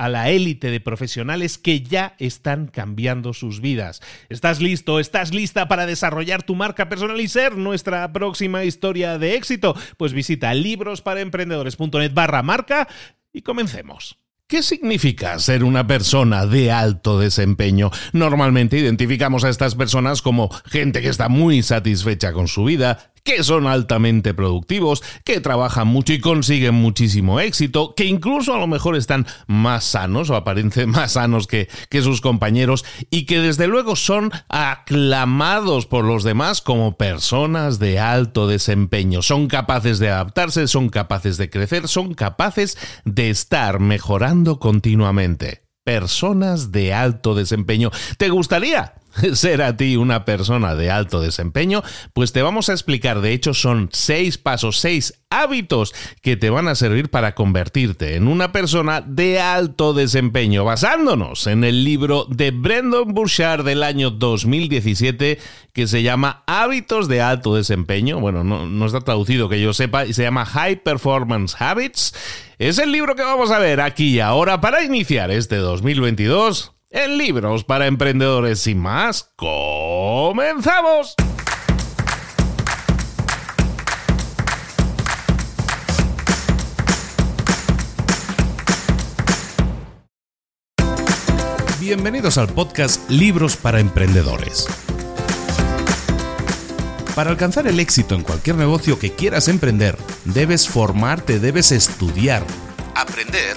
a la élite de profesionales que ya están cambiando sus vidas. ¿Estás listo? ¿Estás lista para desarrollar tu marca personal y ser nuestra próxima historia de éxito? Pues visita librosparaemprendedores.net barra marca y comencemos. ¿Qué significa ser una persona de alto desempeño? Normalmente identificamos a estas personas como gente que está muy satisfecha con su vida, que son altamente productivos, que trabajan mucho y consiguen muchísimo éxito, que incluso a lo mejor están más sanos o aparecen más sanos que, que sus compañeros y que desde luego son aclamados por los demás como personas de alto desempeño. Son capaces de adaptarse, son capaces de crecer, son capaces de estar mejorando continuamente. Personas de alto desempeño. ¿Te gustaría ser a ti una persona de alto desempeño, pues te vamos a explicar, de hecho son seis pasos, seis hábitos que te van a servir para convertirte en una persona de alto desempeño, basándonos en el libro de Brendan Burchard del año 2017 que se llama Hábitos de alto desempeño. Bueno, no, no está traducido que yo sepa, y se llama High Performance Habits. Es el libro que vamos a ver aquí y ahora para iniciar este 2022 en libros para emprendedores. Sin más, comenzamos. Bienvenidos al podcast Libros para Emprendedores. Para alcanzar el éxito en cualquier negocio que quieras emprender, debes formarte, debes estudiar, aprender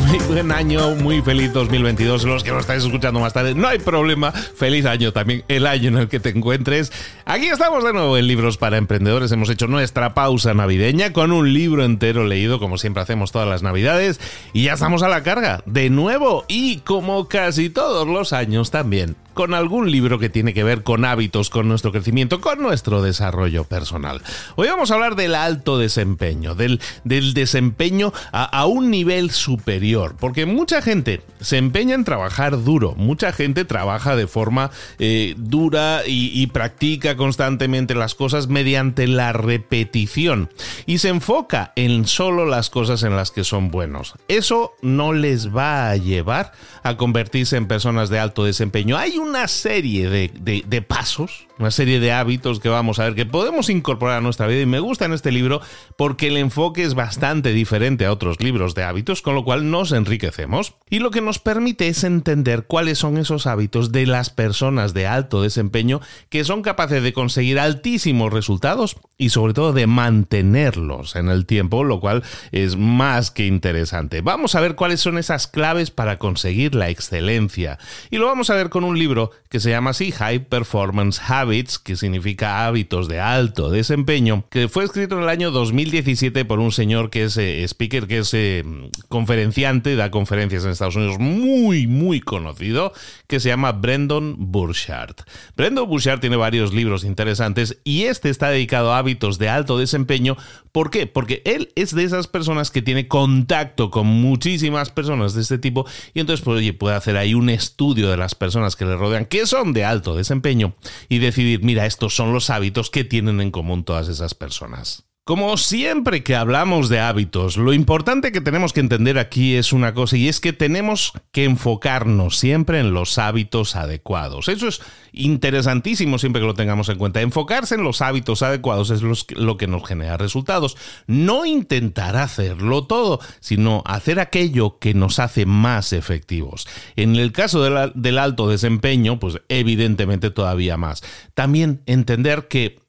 muy buen año, muy feliz 2022. Los que lo estáis escuchando más tarde, no hay problema. Feliz año también, el año en el que te encuentres. Aquí estamos de nuevo en Libros para Emprendedores. Hemos hecho nuestra pausa navideña con un libro entero leído, como siempre hacemos todas las navidades. Y ya estamos a la carga, de nuevo. Y como casi todos los años también, con algún libro que tiene que ver con hábitos, con nuestro crecimiento, con nuestro desarrollo personal. Hoy vamos a hablar del alto desempeño, del, del desempeño a, un nivel superior, porque mucha gente se empeña en trabajar duro, mucha gente trabaja de forma eh, dura y, y practica constantemente las cosas mediante la repetición y se enfoca en solo las cosas en las que son buenos. Eso no les va a llevar a convertirse en personas de alto desempeño. Hay una serie de, pasos, una serie de hábitos que vamos a ver que podemos incorporar a nuestra vida y me gusta en este libro porque el enfoque es bastante diferente a otros libros de hábitos, con lo cual nos enriquecemos. Y lo que nos permite es entender cuáles son esos hábitos de las personas de alto desempeño que son capaces de conseguir altísimos resultados y sobre todo de mantenerlos en el tiempo, lo cual es más que interesante. Vamos a ver cuáles son esas claves para conseguir la excelencia. Y lo vamos a ver con un libro que se llama así High Performance Habits, que significa hábitos de alto desempeño, que fue escrito en el año 2017 por un señor que es eh, speaker, que es eh, conferenciante, da conferencias en Estados Unidos muy, muy conocido, que se llama Brendan Burchard. Brendan Burchard tiene varios libros interesantes y este está dedicado a hábitos de alto desempeño. ¿Por qué? Porque él es de esas personas que tiene contacto con muchísimas personas de este tipo y entonces pues, puede hacer ahí un estudio de las personas que le rodean, que son de alto desempeño, y decidir, mira, estos son los hábitos que tienen en común todas esas personas. Como siempre que hablamos de hábitos, lo importante que tenemos que entender aquí es una cosa y es que tenemos que enfocarnos siempre en los hábitos adecuados. Eso es interesantísimo siempre que lo tengamos en cuenta. Enfocarse en los hábitos adecuados es lo que nos genera resultados. No intentar hacerlo todo, sino hacer aquello que nos hace más efectivos. En el caso del alto desempeño, pues evidentemente todavía más. También entender que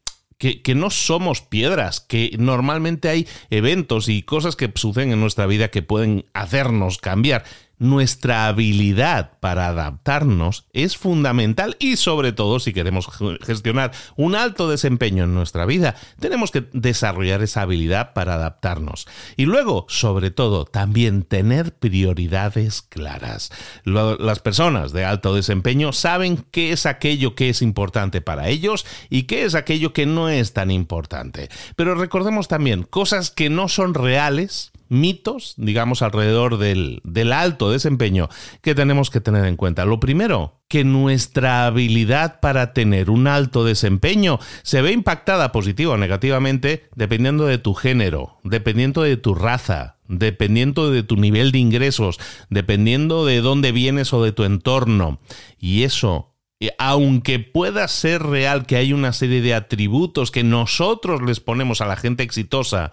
que, no somos piedras, que normalmente hay eventos y cosas que suceden en nuestra vida que pueden hacernos cambiar nuestra habilidad para adaptarnos es fundamental y sobre todo si queremos gestionar un alto desempeño en nuestra vida, tenemos que desarrollar esa habilidad para adaptarnos. Y luego, sobre todo, también tener prioridades claras. Las personas de alto desempeño saben qué es aquello que es importante para ellos y qué es aquello que no es tan importante. Pero recordemos también cosas que no son reales mitos, digamos, alrededor del, del, alto desempeño que tenemos que tener en cuenta. Lo primero, que nuestra habilidad para tener un alto desempeño se ve impactada positiva o negativamente dependiendo de tu género, dependiendo de tu raza, dependiendo de tu nivel de ingresos, dependiendo de dónde vienes o de tu entorno. Y eso eh, aunque pueda ser real que hay una serie de atributos que nosotros les ponemos a la gente exitosa,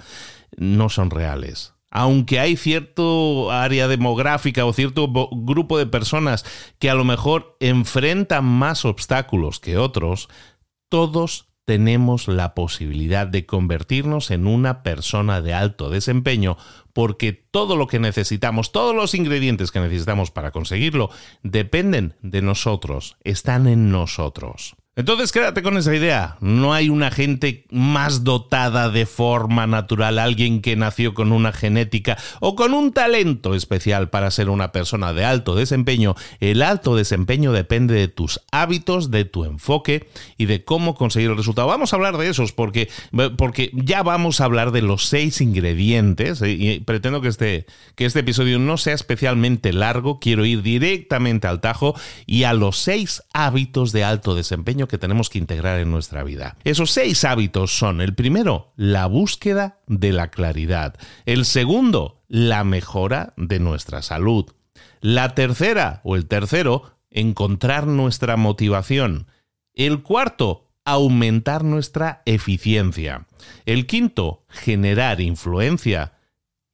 no son reales aunque hay cierto área demográfica o cierto grupo de personas que a lo mejor enfrentan más obstáculos que otros, todos tenemos la posibilidad de convertirnos en una persona de alto desempeño porque todo lo que necesitamos, todos los ingredientes que necesitamos para conseguirlo, dependen de nosotros, están en nosotros. Entonces quédate con esa idea. No hay una gente más dotada de forma natural, alguien que nació con una genética o con un talento especial para ser una persona de alto desempeño. El alto desempeño depende de tus hábitos, de tu enfoque y de cómo conseguir el resultado. Vamos a hablar de esos porque, porque ya vamos a hablar de los seis ingredientes eh, y pretendo que este, que este episodio no sea especialmente largo. Quiero ir directamente al tajo y a los seis hábitos de alto desempeño que tenemos que integrar en nuestra vida. Esos seis hábitos son, el primero, la búsqueda de la claridad. El segundo, la mejora de nuestra salud. La tercera, o el tercero, encontrar nuestra motivación. El cuarto, aumentar nuestra eficiencia. El quinto, generar influencia.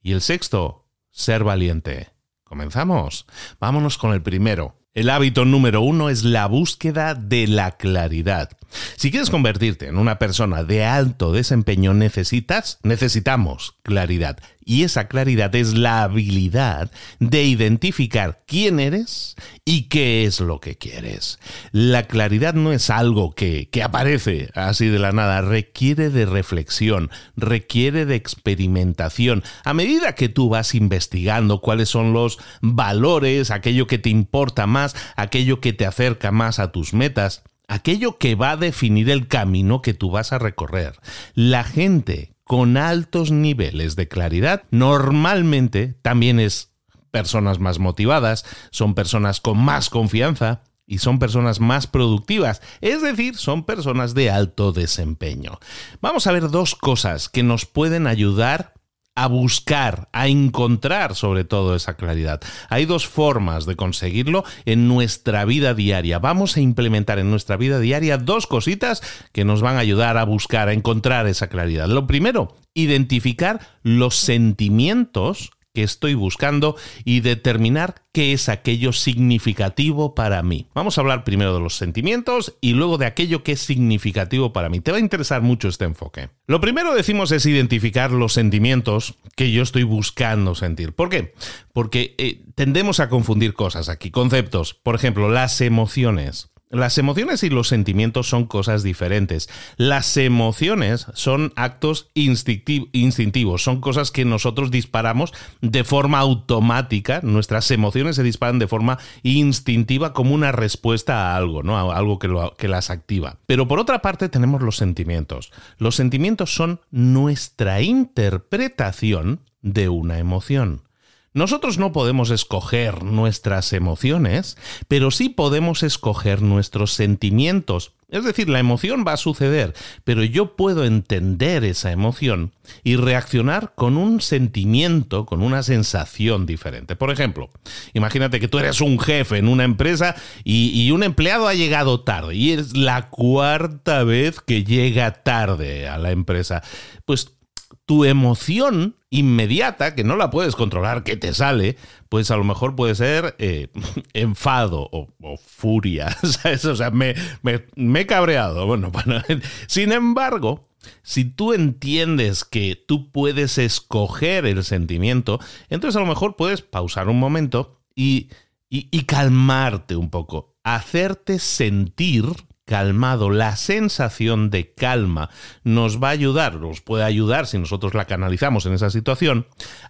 Y el sexto, ser valiente. ¿Comenzamos? Vámonos con el primero. El hábito número uno es la búsqueda de la claridad. Si quieres convertirte en una persona de alto desempeño, necesitas, necesitamos claridad. Y esa claridad es la habilidad de identificar quién eres y qué es lo que quieres. La claridad no es algo que, que aparece así de la nada, requiere de reflexión, requiere de experimentación. A medida que tú vas investigando cuáles son los valores, aquello que te importa más, aquello que te acerca más a tus metas, aquello que va a definir el camino que tú vas a recorrer. La gente con altos niveles de claridad normalmente también es personas más motivadas, son personas con más confianza y son personas más productivas, es decir, son personas de alto desempeño. Vamos a ver dos cosas que nos pueden ayudar a buscar, a encontrar sobre todo esa claridad. Hay dos formas de conseguirlo en nuestra vida diaria. Vamos a implementar en nuestra vida diaria dos cositas que nos van a ayudar a buscar, a encontrar esa claridad. Lo primero, identificar los sentimientos que estoy buscando y determinar qué es aquello significativo para mí. Vamos a hablar primero de los sentimientos y luego de aquello que es significativo para mí. Te va a interesar mucho este enfoque. Lo primero decimos es identificar los sentimientos que yo estoy buscando sentir. ¿Por qué? Porque eh, tendemos a confundir cosas aquí, conceptos. Por ejemplo, las emociones. Las emociones y los sentimientos son cosas diferentes. Las emociones son actos instintivos, son cosas que nosotros disparamos de forma automática. Nuestras emociones se disparan de forma instintiva como una respuesta a algo, ¿no? A algo que, que las activa. Pero por otra parte tenemos los sentimientos. Los sentimientos son nuestra interpretación de una emoción. Nosotros no podemos escoger nuestras emociones, pero sí podemos escoger nuestros sentimientos. Es decir, la emoción va a suceder, pero yo puedo entender esa emoción y reaccionar con un sentimiento, con una sensación diferente. Por ejemplo, imagínate que tú eres un jefe en una empresa y, un empleado ha llegado tarde y es la cuarta vez que llega tarde a la empresa. Pues tu emoción inmediata, que no la puedes controlar, que te sale, pues a lo mejor puede ser eh, enfado o, furia. O sea, me, me, he cabreado. Bueno, sin embargo, si tú entiendes que tú puedes escoger el sentimiento, entonces a lo mejor puedes pausar un momento y, y calmarte un poco, hacerte sentir calmado, la sensación de calma nos va a ayudar, nos puede ayudar si nosotros la canalizamos en esa situación,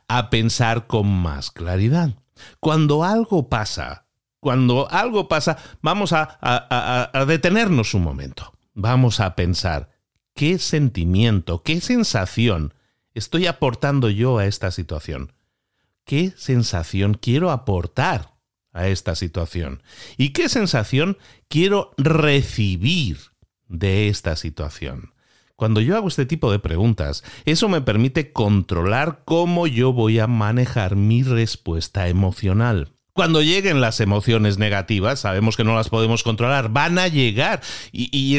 a pensar con más claridad. Cuando algo pasa, cuando algo pasa, vamos a, a detenernos un momento. Vamos a pensar, ¿qué sentimiento, qué sensación estoy aportando yo a esta situación? ¿Qué sensación quiero aportar a esta situación? ¿Y qué sensación quiero recibir de esta situación? Cuando yo hago este tipo de preguntas, eso me permite controlar cómo yo voy a manejar mi respuesta emocional. Cuando lleguen las emociones negativas, sabemos que no las podemos controlar, van a llegar y,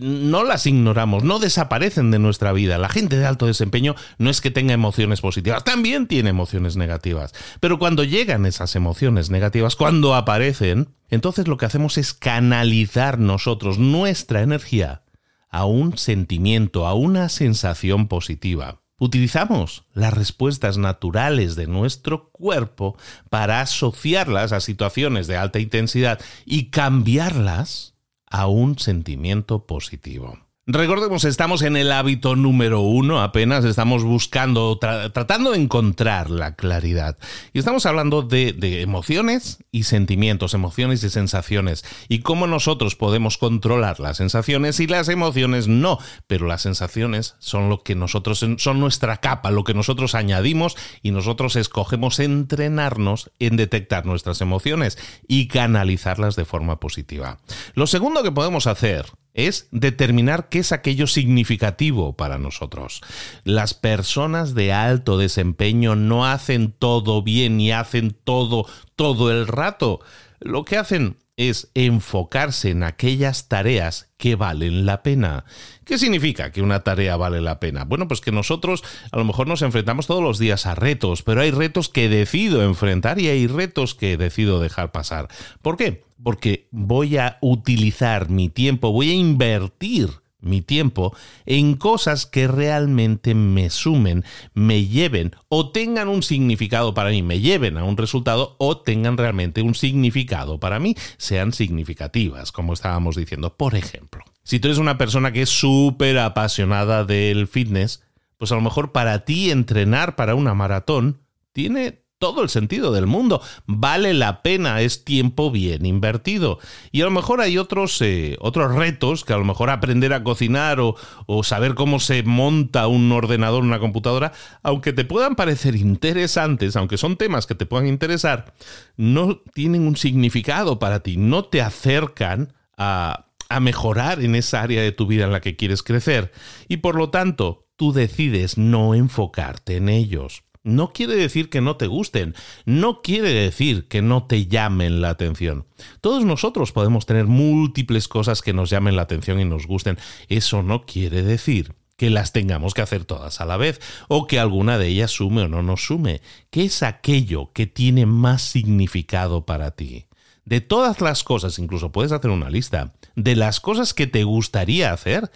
no las ignoramos, no desaparecen de nuestra vida. La gente de alto desempeño no es que tenga emociones positivas, también tiene emociones negativas. Pero cuando llegan esas emociones negativas, cuando aparecen, entonces lo que hacemos es canalizar nosotros nuestra energía a un sentimiento, a una sensación positiva. Utilizamos las respuestas naturales de nuestro cuerpo para asociarlas a situaciones de alta intensidad y cambiarlas a un sentimiento positivo. Recordemos, estamos en el hábito número uno, apenas estamos buscando, tratando de encontrar la claridad. Y estamos hablando de, de, emociones y sentimientos, emociones y sensaciones, y cómo nosotros podemos controlar las sensaciones y las emociones no, pero las sensaciones son lo que nosotros, son nuestra capa, lo que nosotros añadimos y nosotros escogemos entrenarnos en detectar nuestras emociones y canalizarlas de forma positiva. Lo segundo que podemos hacer es determinar qué es aquello significativo para nosotros. Las personas de alto desempeño no hacen todo bien y hacen todo todo el rato. Lo que hacen es enfocarse en aquellas tareas que valen la pena. ¿Qué significa que una tarea vale la pena? Bueno, pues que nosotros a lo mejor nos enfrentamos todos los días a retos, pero hay retos que decido enfrentar y hay retos que decido dejar pasar. ¿Por qué? Porque voy a utilizar mi tiempo, voy a invertir mi tiempo en cosas que realmente me sumen, me lleven o tengan un significado para mí, me lleven a un resultado o tengan realmente un significado para mí, sean significativas, como estábamos diciendo. Por ejemplo, si tú eres una persona que es súper apasionada del fitness, pues a lo mejor para ti entrenar para una maratón tiene todo el sentido del mundo. Vale la pena, es tiempo bien invertido. Y a lo mejor hay otros, eh, otros retos, que a lo mejor aprender a cocinar o, o saber cómo se monta un ordenador, una computadora, aunque te puedan parecer interesantes, aunque son temas que te puedan interesar, no tienen un significado para ti, no te acercan a, a mejorar en esa área de tu vida en la que quieres crecer. Y por lo tanto, tú decides no enfocarte en ellos no quiere decir que no te gusten, no quiere decir que no te llamen la atención. Todos nosotros podemos tener múltiples cosas que nos llamen la atención y nos gusten. Eso no quiere decir que las tengamos que hacer todas a la vez o que alguna de ellas sume o no nos sume. ¿Qué es aquello que tiene más significado para ti? De todas las cosas, incluso puedes hacer una lista, de las cosas que te gustaría hacer,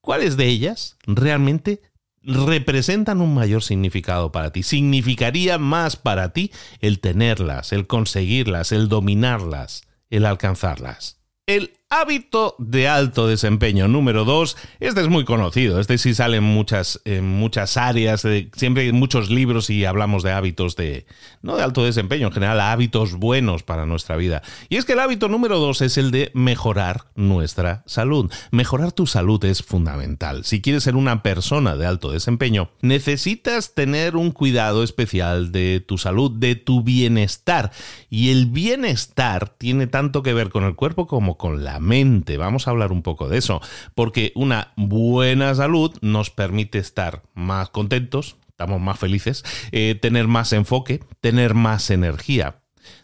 ¿cuáles de ellas realmente representan un mayor significado para ti. Significaría más para ti el tenerlas, el conseguirlas, el dominarlas, el alcanzarlas. El Hábito de alto desempeño número 2. Este es muy conocido. Este sí sale en muchas, muchas áreas. siempre hay muchos libros y hablamos de hábitos de, no de alto desempeño, en general, hábitos buenos para nuestra vida. Y es que el hábito número 2 es el de mejorar nuestra salud. Mejorar tu salud es fundamental. Si quieres ser una persona de alto desempeño, necesitas tener un cuidado especial de tu salud, de tu bienestar. Y el bienestar tiene tanto que ver con el cuerpo como con la Vamos a hablar un poco de eso, porque una buena salud nos permite estar más contentos, estamos más felices, eh, tener más enfoque, tener más energía.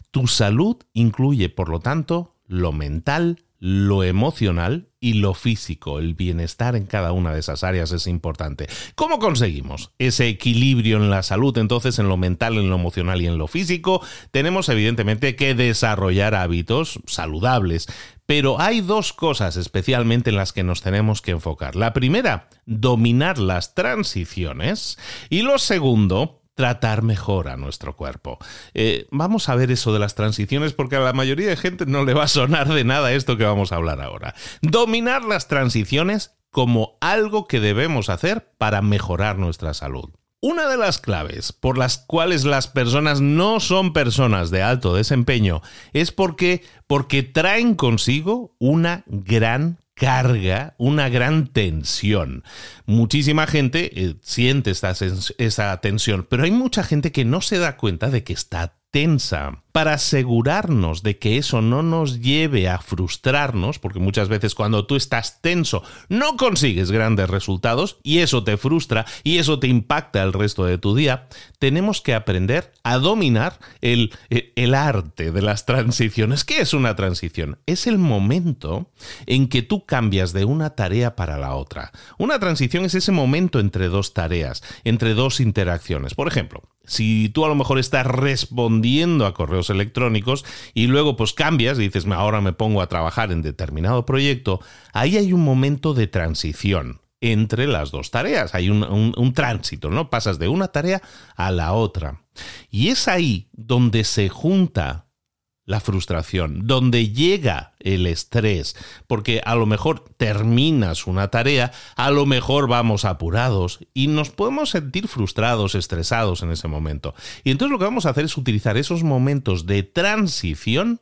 Tu salud incluye, por lo tanto, lo mental, lo emocional y lo físico, el bienestar en cada una de esas áreas es importante. ¿Cómo conseguimos ese equilibrio en la salud? Entonces, en lo mental, en lo emocional y en lo físico, tenemos evidentemente que desarrollar hábitos saludables. Pero hay dos cosas especialmente en las que nos tenemos que enfocar. La primera, dominar las transiciones. Y lo segundo, tratar mejor a nuestro cuerpo. Eh, vamos a ver eso de las transiciones porque a la mayoría de gente no le va a sonar de nada esto que vamos a hablar ahora. Dominar las transiciones como algo que debemos hacer para mejorar nuestra salud. Una de las claves por las cuales las personas no son personas de alto desempeño es porque, porque traen consigo una gran carga, una gran tensión. Muchísima gente eh, siente esta, tensión, pero hay mucha gente que no se da cuenta de que está tensa para asegurarnos de que eso no nos lleve a frustrarnos, porque muchas veces cuando tú estás tenso no consigues grandes resultados y eso te frustra y eso te impacta el resto de tu día, tenemos que aprender a dominar el, el arte de las transiciones. ¿Qué es una transición? Es el momento en que tú cambias de una tarea para la otra. Una transición es ese momento entre dos tareas, entre dos interacciones. Por ejemplo, si tú a lo mejor estás respondiendo a correos electrónicos y luego pues cambias y dices, ahora me pongo a trabajar en determinado proyecto, ahí hay un momento de transición entre las dos tareas. Hay un, un, tránsito, ¿no? Pasas de una tarea a la otra. Y es ahí donde se junta la frustración, donde llega el estrés, porque a lo mejor terminas una tarea, a lo mejor vamos apurados y nos podemos sentir frustrados, estresados en ese momento. Y entonces lo que vamos a hacer es utilizar esos momentos de transición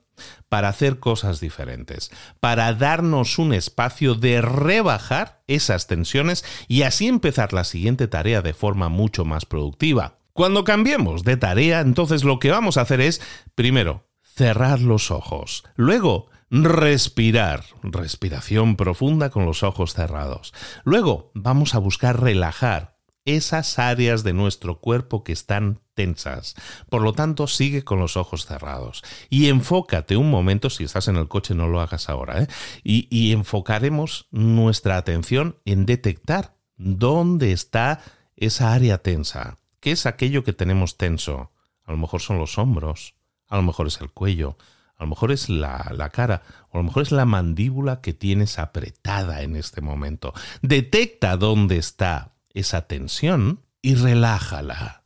para hacer cosas diferentes, para darnos un espacio de rebajar esas tensiones y así empezar la siguiente tarea de forma mucho más productiva. Cuando cambiemos de tarea, entonces lo que vamos a hacer es, primero, cerrar los ojos. Luego, respirar, respiración profunda con los ojos cerrados. Luego, vamos a buscar relajar esas áreas de nuestro cuerpo que están tensas. Por lo tanto, sigue con los ojos cerrados y enfócate un momento, si estás en el coche no lo hagas ahora, ¿eh? y, y enfocaremos nuestra atención en detectar dónde está esa área tensa. ¿Qué es aquello que tenemos tenso? A lo mejor son los hombros, a lo mejor es el cuello, a lo mejor es la, la, cara, o a lo mejor es la mandíbula que tienes apretada en este momento. Detecta dónde está esa tensión y relájala.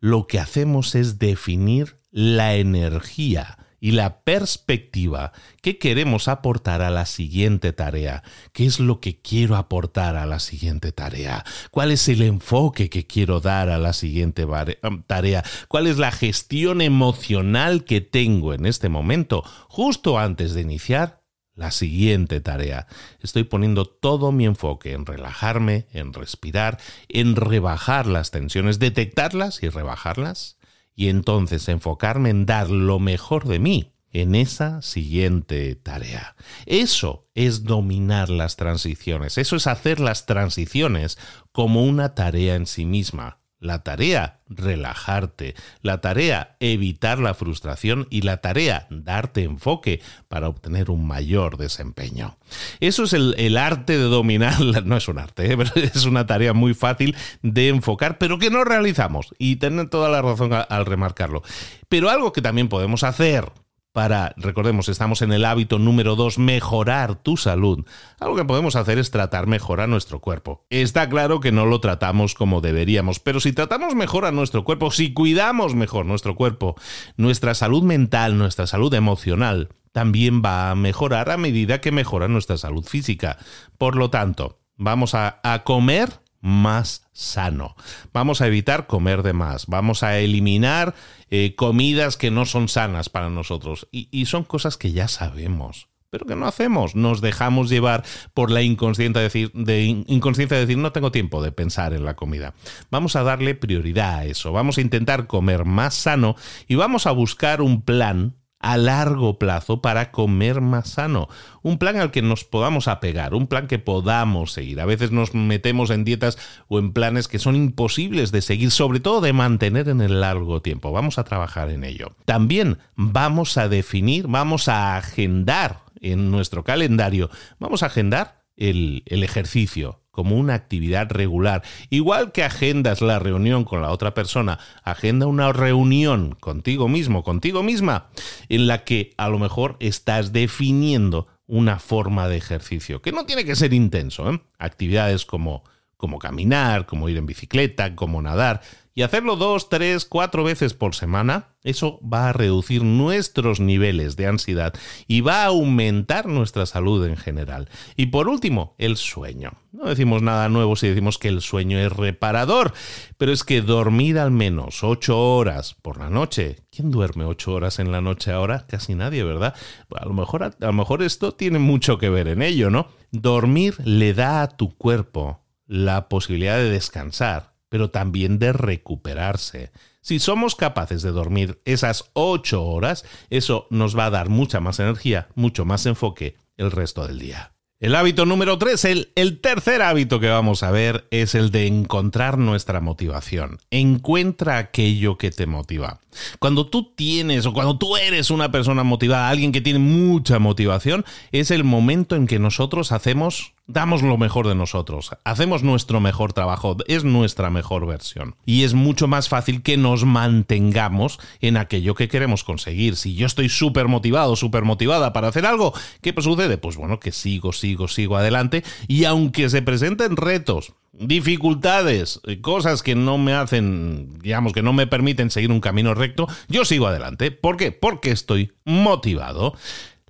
Lo que hacemos es definir la energía y la perspectiva que queremos aportar a la siguiente tarea. ¿Qué es lo que quiero aportar a la siguiente tarea? ¿Cuál es el enfoque que quiero dar a la siguiente um, tarea? ¿Cuál es la gestión emocional que tengo en este momento, justo antes de iniciar la siguiente tarea. Estoy poniendo todo mi enfoque en relajarme, en respirar, en rebajar las tensiones, detectarlas y rebajarlas, y entonces enfocarme en dar lo mejor de mí en esa siguiente tarea. Eso es dominar las transiciones, eso es hacer las transiciones como una tarea en sí misma. La tarea, relajarte. La tarea, evitar la frustración. Y la tarea, darte enfoque para obtener un mayor desempeño. Eso es el, arte de dominar. No es un arte, ¿eh? es una tarea muy fácil de enfocar, pero que no realizamos. Y tener toda la razón al remarcarlo. Pero algo que también podemos hacer para, recordemos, estamos en el hábito número 2, mejorar tu salud. Algo que podemos hacer es tratar mejor a nuestro cuerpo. Está claro que no lo tratamos como deberíamos, pero si tratamos mejor a nuestro cuerpo, si cuidamos mejor nuestro cuerpo, nuestra salud mental, nuestra salud emocional, también va a mejorar a medida que mejora nuestra salud física. Por lo tanto, vamos a, a comer más sano. Vamos a evitar comer de más. Vamos a eliminar eh, comidas que no son sanas para nosotros. Y, son cosas que ya sabemos. Pero que no hacemos, nos dejamos llevar por la inconsciencia decir, de inconsciencia de decir no tengo tiempo de pensar en la comida. Vamos a darle prioridad a eso, vamos a intentar comer más sano y vamos a buscar un plan a largo plazo para comer más sano. Un plan al que nos podamos apegar, un plan que podamos seguir. A veces nos metemos en dietas o en planes que son imposibles de seguir, sobre todo de mantener en el largo tiempo. Vamos a trabajar en ello. También vamos a definir, vamos a agendar en nuestro calendario, vamos a agendar el, el ejercicio, como una actividad regular. Igual que agendas la reunión con la otra persona, agenda una reunión contigo mismo, contigo misma, en la que a lo mejor estás definiendo una forma de ejercicio, que no tiene que ser intenso. ¿eh? Actividades como, como caminar, como ir en bicicleta, como nadar, y hacerlo dos, tres, cuatro veces por semana, eso va a reducir nuestros niveles de ansiedad y va a aumentar nuestra salud en general. Y por último, el sueño. No decimos nada nuevo si decimos que el sueño es reparador, pero es que dormir al menos ocho horas por la noche. ¿Quién duerme ocho horas en la noche ahora? Casi nadie, ¿verdad? A lo mejor, a lo mejor esto tiene mucho que ver en ello, ¿no? Dormir le da a tu cuerpo la posibilidad de descansar pero también de recuperarse. Si somos capaces de dormir esas ocho horas, eso nos va a dar mucha más energía, mucho más enfoque el resto del día. El hábito número tres, el, el, tercer hábito que vamos a ver es el de encontrar nuestra motivación. Encuentra aquello que te motiva. Cuando tú tienes o cuando tú eres una persona motivada, alguien que tiene mucha motivación, es el momento en que nosotros hacemos damos lo mejor de nosotros, hacemos nuestro mejor trabajo, es nuestra mejor versión. Y es mucho más fácil que nos mantengamos en aquello que queremos conseguir. Si yo estoy súper motivado, súper motivada para hacer algo, ¿qué sucede? Pues bueno, que sigo, sigo, sigo adelante y aunque se presenten retos, dificultades, cosas que no me hacen, digamos, que no me permiten seguir un camino recto, yo sigo adelante. ¿Por qué? Porque estoy motivado.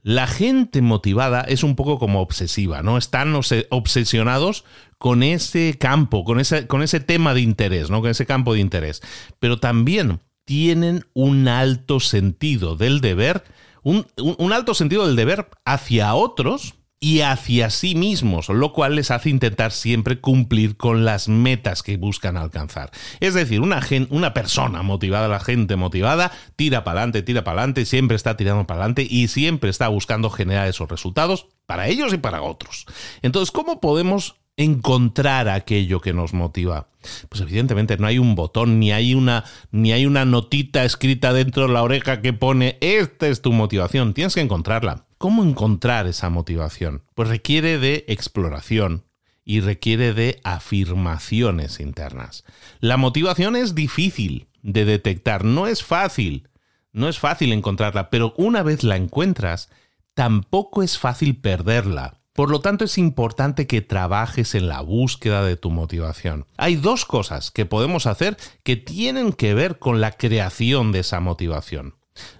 La gente motivada es un poco como obsesiva, ¿no? Están obsesionados con ese campo, con ese, con ese tema de interés, ¿no? Con ese campo de interés. Pero también tienen un alto sentido del deber, un, un alto sentido del deber hacia otros y hacia sí mismos, lo cual les hace intentar siempre cumplir con las metas que buscan alcanzar. Es decir, una, una persona motivada, la gente motivada, tira para adelante, tira para adelante, siempre está tirando para adelante y siempre está buscando generar esos resultados para ellos y para otros. Entonces, ¿cómo podemos encontrar aquello que nos motiva? Pues evidentemente no hay un botón, ni hay una, ni hay una notita escrita dentro de la oreja que pone, esta es tu motivación, tienes que encontrarla. ¿Cómo encontrar esa motivación? Pues requiere de exploración y requiere de afirmaciones internas. La motivación es difícil de detectar, no es fácil, no es fácil encontrarla, pero una vez la encuentras, tampoco es fácil perderla. Por lo tanto, es importante que trabajes en la búsqueda de tu motivación. Hay dos cosas que podemos hacer que tienen que ver con la creación de esa motivación.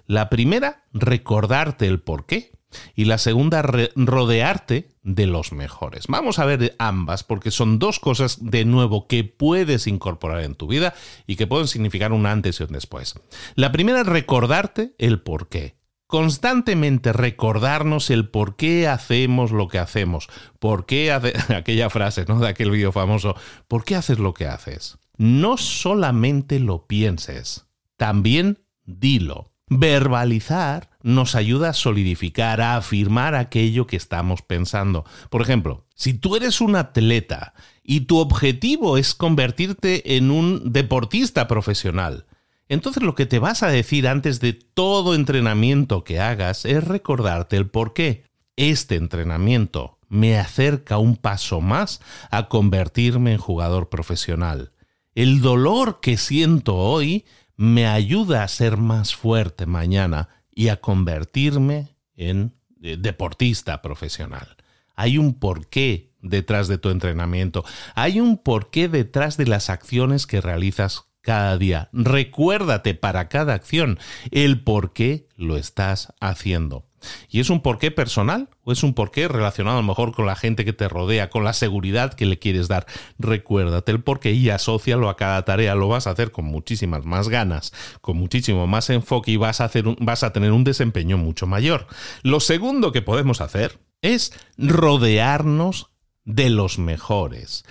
La primera, recordarte el por qué. Y la segunda, rodearte de los mejores. Vamos a ver ambas porque son dos cosas de nuevo que puedes incorporar en tu vida y que pueden significar un antes y un después. La primera es recordarte el por qué constantemente recordarnos el por qué hacemos lo que hacemos, por qué hace, aquella frase, ¿no? De aquel vídeo famoso, ¿por qué haces lo que haces? No solamente lo pienses, también dilo. Verbalizar nos ayuda a solidificar, a afirmar aquello que estamos pensando. Por ejemplo, si tú eres un atleta y tu objetivo es convertirte en un deportista profesional, entonces lo que te vas a decir antes de todo entrenamiento que hagas es recordarte el por qué. Este entrenamiento me acerca un paso más a convertirme en jugador profesional. El dolor que siento hoy me ayuda a ser más fuerte mañana y a convertirme en eh, deportista profesional. Hay un porqué detrás de tu entrenamiento. Hay un porqué detrás de las acciones que realizas cada día. Recuérdate para cada acción el por qué lo estás haciendo. ¿Y es un porqué personal o es un porqué relacionado a lo mejor con la gente que te rodea, con la seguridad que le quieres dar? Recuérdate el porqué y asócialo a cada tarea. Lo vas a hacer con muchísimas más ganas, con muchísimo más enfoque y vas a, hacer vas a tener un desempeño mucho mayor. Lo segundo que podemos hacer es rodearnos de los mejores.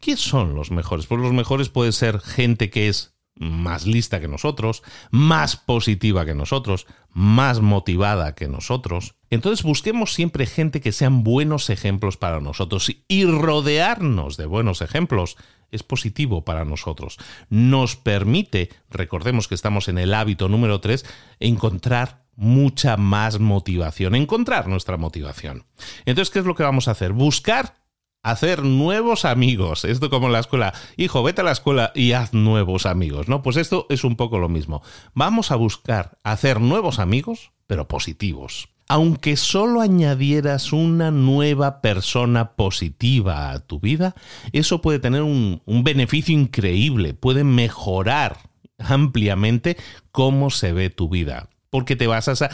¿Qué son los mejores? Pues los mejores puede ser gente que es más lista que nosotros, más positiva que nosotros, más motivada que nosotros. Entonces busquemos siempre gente que sean buenos ejemplos para nosotros y rodearnos de buenos ejemplos es positivo para nosotros. Nos permite, recordemos que estamos en el hábito número 3, encontrar mucha más motivación, encontrar nuestra motivación. Entonces, ¿qué es lo que vamos a hacer? Buscar hacer nuevos amigos. Esto como en la escuela. Hijo, vete a la escuela y haz nuevos amigos, ¿no? Pues esto es un poco lo mismo. Vamos a buscar hacer nuevos amigos, pero positivos. Aunque solo añadieras una nueva persona positiva a tu vida, eso puede tener un, un beneficio increíble, puede mejorar ampliamente cómo se ve tu vida porque te vas a...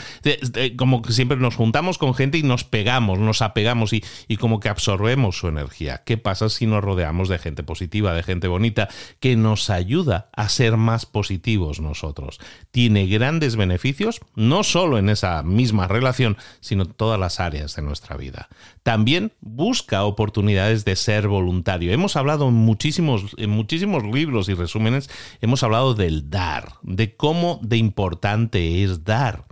como que siempre nos juntamos con gente y nos pegamos, nos apegamos y, y, como que absorbemos su energía. ¿Qué pasa si nos rodeamos de gente positiva, de gente bonita, que nos ayuda a ser más positivos nosotros? Tiene grandes beneficios, no solo en esa misma relación, sino en todas las áreas de nuestra vida. También busca oportunidades de ser voluntario. Hemos hablado en muchísimos, en muchísimos libros y resúmenes, hemos hablado del dar, de cómo de importante es dar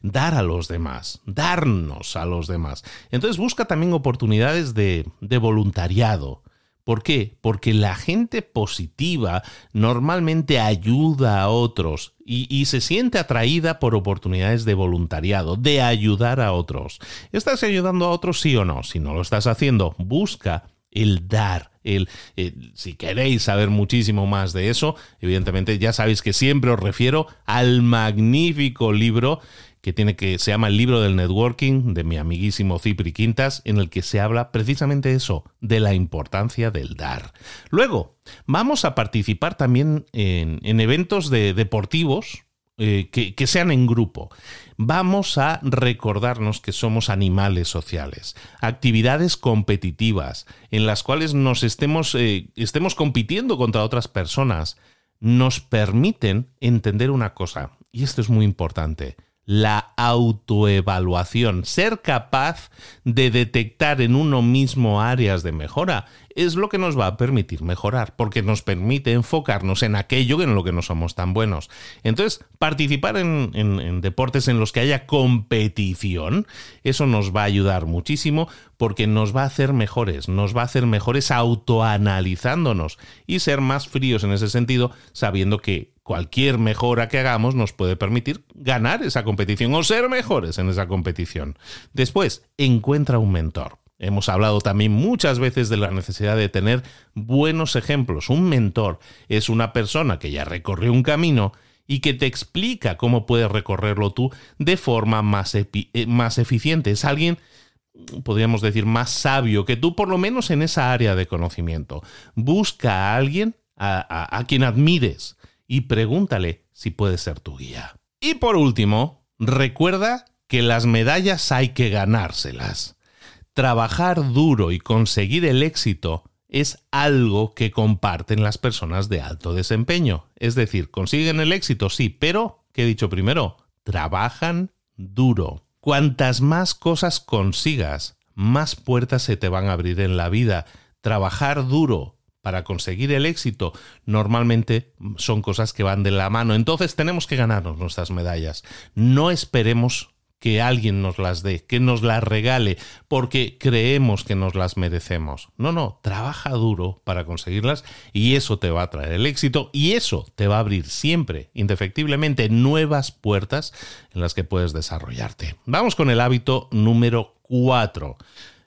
dar a los demás, darnos a los demás. Entonces busca también oportunidades de, de, voluntariado. ¿Por qué? Porque la gente positiva normalmente ayuda a otros y, se siente atraída por oportunidades de voluntariado, de ayudar a otros. ¿Estás ayudando a otros sí o no? Si no lo estás haciendo, busca el dar. El, eh, si queréis saber muchísimo más de eso, evidentemente ya sabéis que siempre os refiero al magnífico libro que tiene que se llama el libro del networking de mi amiguísimo Cipri Quintas, en el que se habla precisamente eso, de la importancia del dar. Luego, vamos a participar también en, en eventos de deportivos eh, que, sean en grupo. Vamos a recordarnos que somos animales sociales, actividades competitivas en las cuales nos estemos, eh, estemos compitiendo contra otras personas, nos permiten entender una cosa, y esto es muy importante, la autoevaluación, ser capaz de detectar en uno mismo áreas de mejora, es lo que nos va a permitir mejorar, porque nos permite enfocarnos en aquello en lo que no somos tan buenos. Entonces, participar en, deportes en los que haya competición, eso nos va a ayudar muchísimo porque nos va a hacer mejores, nos va a hacer mejores autoanalizándonos y ser más fríos en ese sentido, sabiendo que cualquier mejora que hagamos nos puede permitir ganar esa competición o ser mejores en esa competición. Después, encuentra un mentor. Hemos hablado también muchas veces de la necesidad de tener buenos ejemplos. Un mentor es una persona que ya recorrió un camino y que te explica cómo puedes recorrerlo tú de forma más, eh, más eficiente. Es alguien podríamos decir, más sabio que tú, por lo menos en esa área de conocimiento. Busca a alguien a, quien admires, y pregúntale si puede ser tu guía. Y por último, recuerda que las medallas hay que ganárselas. Trabajar duro y conseguir el éxito es algo que comparten las personas de alto desempeño. Es decir, consiguen el éxito, sí, pero, ¿qué he dicho primero? Trabajan duro. Cuantas más cosas consigas, más puertas se te van a abrir en la vida. Trabajar duro, para conseguir el éxito normalmente son cosas que van de la mano. Entonces tenemos que ganarnos nuestras medallas. No esperemos que alguien nos las dé, que nos las regale, porque creemos que nos las merecemos. No, no, trabaja duro para conseguirlas y eso te va a traer el éxito y eso te va a abrir siempre, indefectiblemente, nuevas puertas en las que puedes desarrollarte. Vamos con el hábito número 4.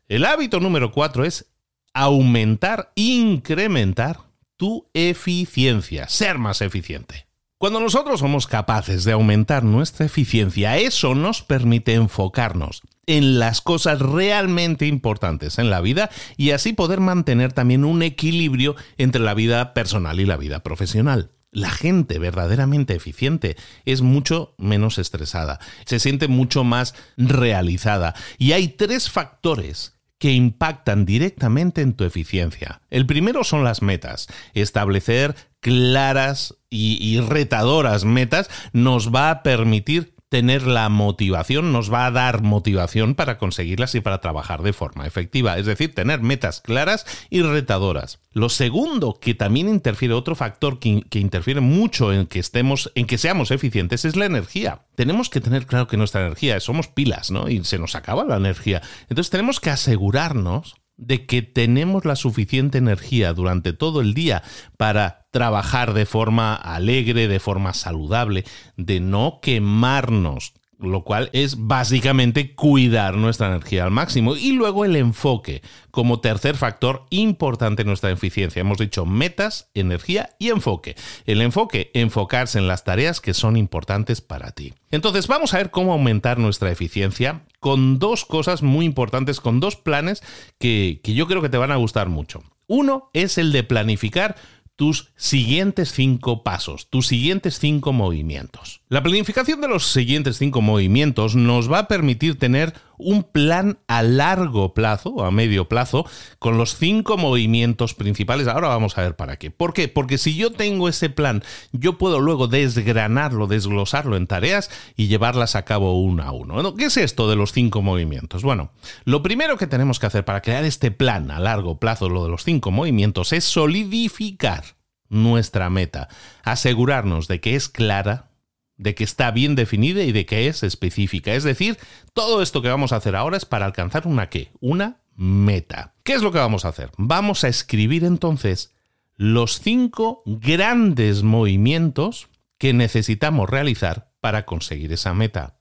El hábito número 4 es aumentar, incrementar tu eficiencia, ser más eficiente. Cuando nosotros somos capaces de aumentar nuestra eficiencia, eso nos permite enfocarnos en las cosas realmente importantes en la vida y así poder mantener también un equilibrio entre la vida personal y la vida profesional. La gente verdaderamente eficiente es mucho menos estresada, se siente mucho más realizada y hay tres factores que impactan directamente en tu eficiencia. El primero son las metas. Establecer claras y, retadoras metas nos va a permitir tener la motivación, nos va a dar motivación para conseguirlas y para trabajar de forma efectiva, es decir, tener metas claras y retadoras. Lo segundo que también interfiere, otro factor que, que, interfiere mucho en que estemos, en que seamos eficientes, es la energía. Tenemos que tener claro que nuestra energía, somos pilas, ¿no? Y se nos acaba la energía. Entonces tenemos que asegurarnos de que tenemos la suficiente energía durante todo el día para trabajar de forma alegre, de forma saludable, de no quemarnos lo cual es básicamente cuidar nuestra energía al máximo. Y luego el enfoque, como tercer factor importante en nuestra eficiencia. Hemos dicho metas, energía y enfoque. El enfoque, enfocarse en las tareas que son importantes para ti. Entonces vamos a ver cómo aumentar nuestra eficiencia con dos cosas muy importantes, con dos planes que, que yo creo que te van a gustar mucho. Uno es el de planificar tus siguientes cinco pasos, tus siguientes cinco movimientos. La planificación de los siguientes cinco movimientos nos va a permitir tener un plan a largo plazo, a medio plazo, con los cinco movimientos principales. Ahora vamos a ver para qué. ¿Por qué? Porque si yo tengo ese plan, yo puedo luego desgranarlo, desglosarlo en tareas y llevarlas a cabo uno a uno. ¿Qué es esto de los cinco movimientos? Bueno, lo primero que tenemos que hacer para crear este plan a largo plazo, lo de los cinco movimientos, es solidificar nuestra meta, asegurarnos de que es clara, de que está bien definida y de que es específica. Es decir, todo esto que vamos a hacer ahora es para alcanzar una qué? Una meta. ¿Qué es lo que vamos a hacer? Vamos a escribir entonces los cinco grandes movimientos que necesitamos realizar para conseguir esa meta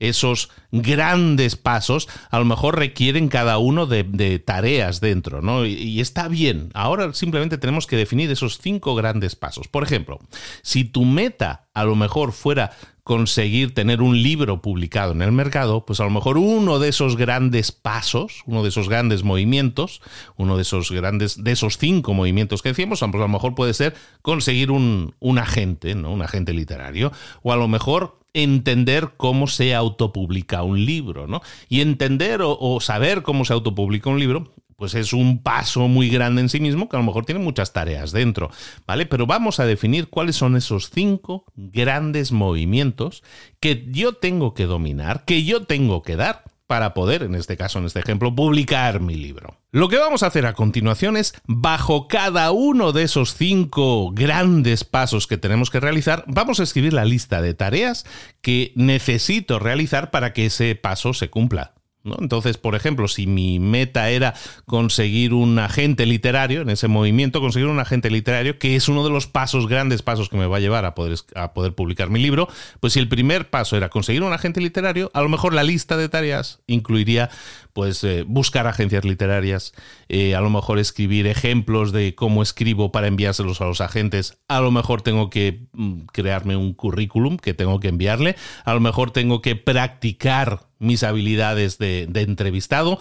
esos grandes pasos, a lo mejor requieren cada uno de, tareas dentro, ¿no? Y, está bien. Ahora simplemente tenemos que definir esos cinco grandes pasos. Por ejemplo, si tu meta a lo mejor fuera conseguir tener un libro publicado en el mercado, pues a lo mejor uno de esos grandes pasos, uno de esos grandes movimientos, uno de esos grandes, de esos cinco movimientos que decíamos, a lo mejor puede ser conseguir un, un agente, ¿no? Un agente literario, o a lo mejor entender cómo se autopublica un libro, ¿no? Y entender o, saber cómo se autopublica un libro pues es un paso muy grande en sí mismo que a lo mejor tiene muchas tareas dentro, ¿vale? Pero vamos a definir cuáles son esos cinco grandes movimientos que yo tengo que dominar, que yo tengo que dar para poder, en este caso, en este ejemplo, publicar mi libro. Lo que vamos a hacer a continuación es, bajo cada uno de esos cinco grandes pasos que tenemos que realizar, vamos a escribir la lista de tareas que necesito realizar para que ese paso se cumpla. Entonces, por ejemplo, si mi meta era conseguir un agente literario, en ese movimiento, conseguir un agente literario, que es uno de los pasos, grandes pasos que me va a llevar a poder, a poder publicar mi libro, pues si el primer paso era conseguir un agente literario, a lo mejor la lista de tareas incluiría pues eh, buscar agencias literarias, eh, a lo mejor escribir ejemplos de cómo escribo para enviárselos a los agentes, a lo mejor tengo que mm, crearme un currículum que tengo que enviarle, a lo mejor tengo que practicar mis habilidades de, entrevistado,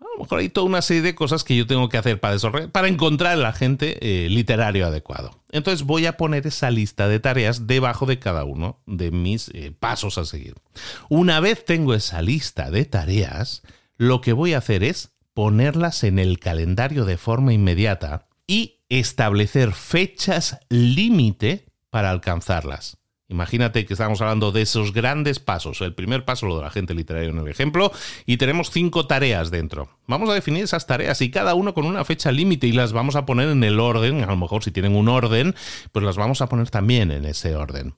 a lo mejor hay toda una serie de cosas que yo tengo que hacer para, para encontrar el agente eh, literario adecuado. Entonces voy a poner esa lista de tareas debajo de cada uno de mis pasos a seguir. Una vez tengo esa lista de tareas, lo que voy a hacer es ponerlas en el calendario de forma inmediata y establecer fechas límite para alcanzarlas. Imagínate que estamos hablando de esos grandes pasos. El primer paso, lo de la gente literaria en el ejemplo, y tenemos cinco tareas dentro. Vamos a definir esas tareas y cada uno con una fecha límite y las vamos a poner en el orden. A lo mejor si tienen un orden, pues las vamos a poner también en ese orden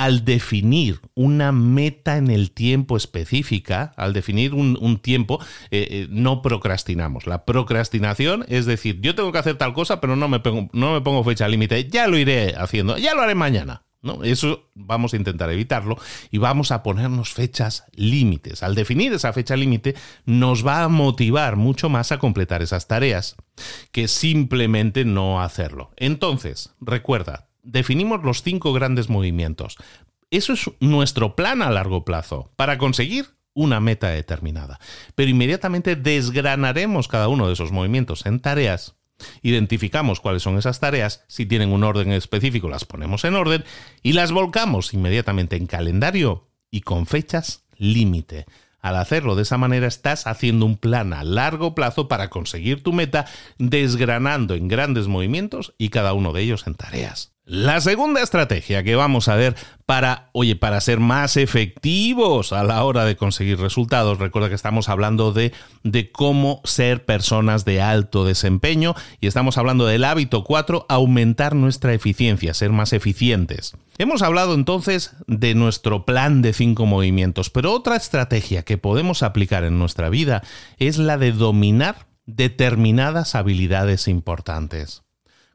al definir una meta en el tiempo específica, al definir un, tiempo, eh, eh, no procrastinamos. La procrastinación es decir, yo tengo que hacer tal cosa, pero no me, no me pongo fecha límite, ya lo iré haciendo, ya lo haré mañana. ¿No? Eso vamos a intentar evitarlo y vamos a ponernos fechas límites. Al definir esa fecha límite nos va a motivar mucho más a completar esas tareas que simplemente no hacerlo. Entonces, recuerda, definimos los cinco grandes movimientos. Eso es nuestro plan a largo plazo para conseguir una meta determinada. Pero inmediatamente desgranaremos cada uno de esos movimientos en tareas. Identificamos cuáles son esas tareas, si tienen un orden específico las ponemos en orden y las volcamos inmediatamente en calendario y con fechas límite. Al hacerlo de esa manera estás haciendo un plan a largo plazo para conseguir tu meta, desgranando en grandes movimientos y cada uno de ellos en tareas. La segunda estrategia que vamos a ver para, oye, para ser más efectivos a la hora de conseguir resultados, recuerda que estamos hablando de, de cómo ser personas de alto desempeño y estamos hablando del hábito 4, aumentar nuestra eficiencia, ser más eficientes. Hemos hablado entonces de nuestro plan de cinco movimientos, pero otra estrategia que podemos aplicar en nuestra vida es la de dominar determinadas habilidades importantes.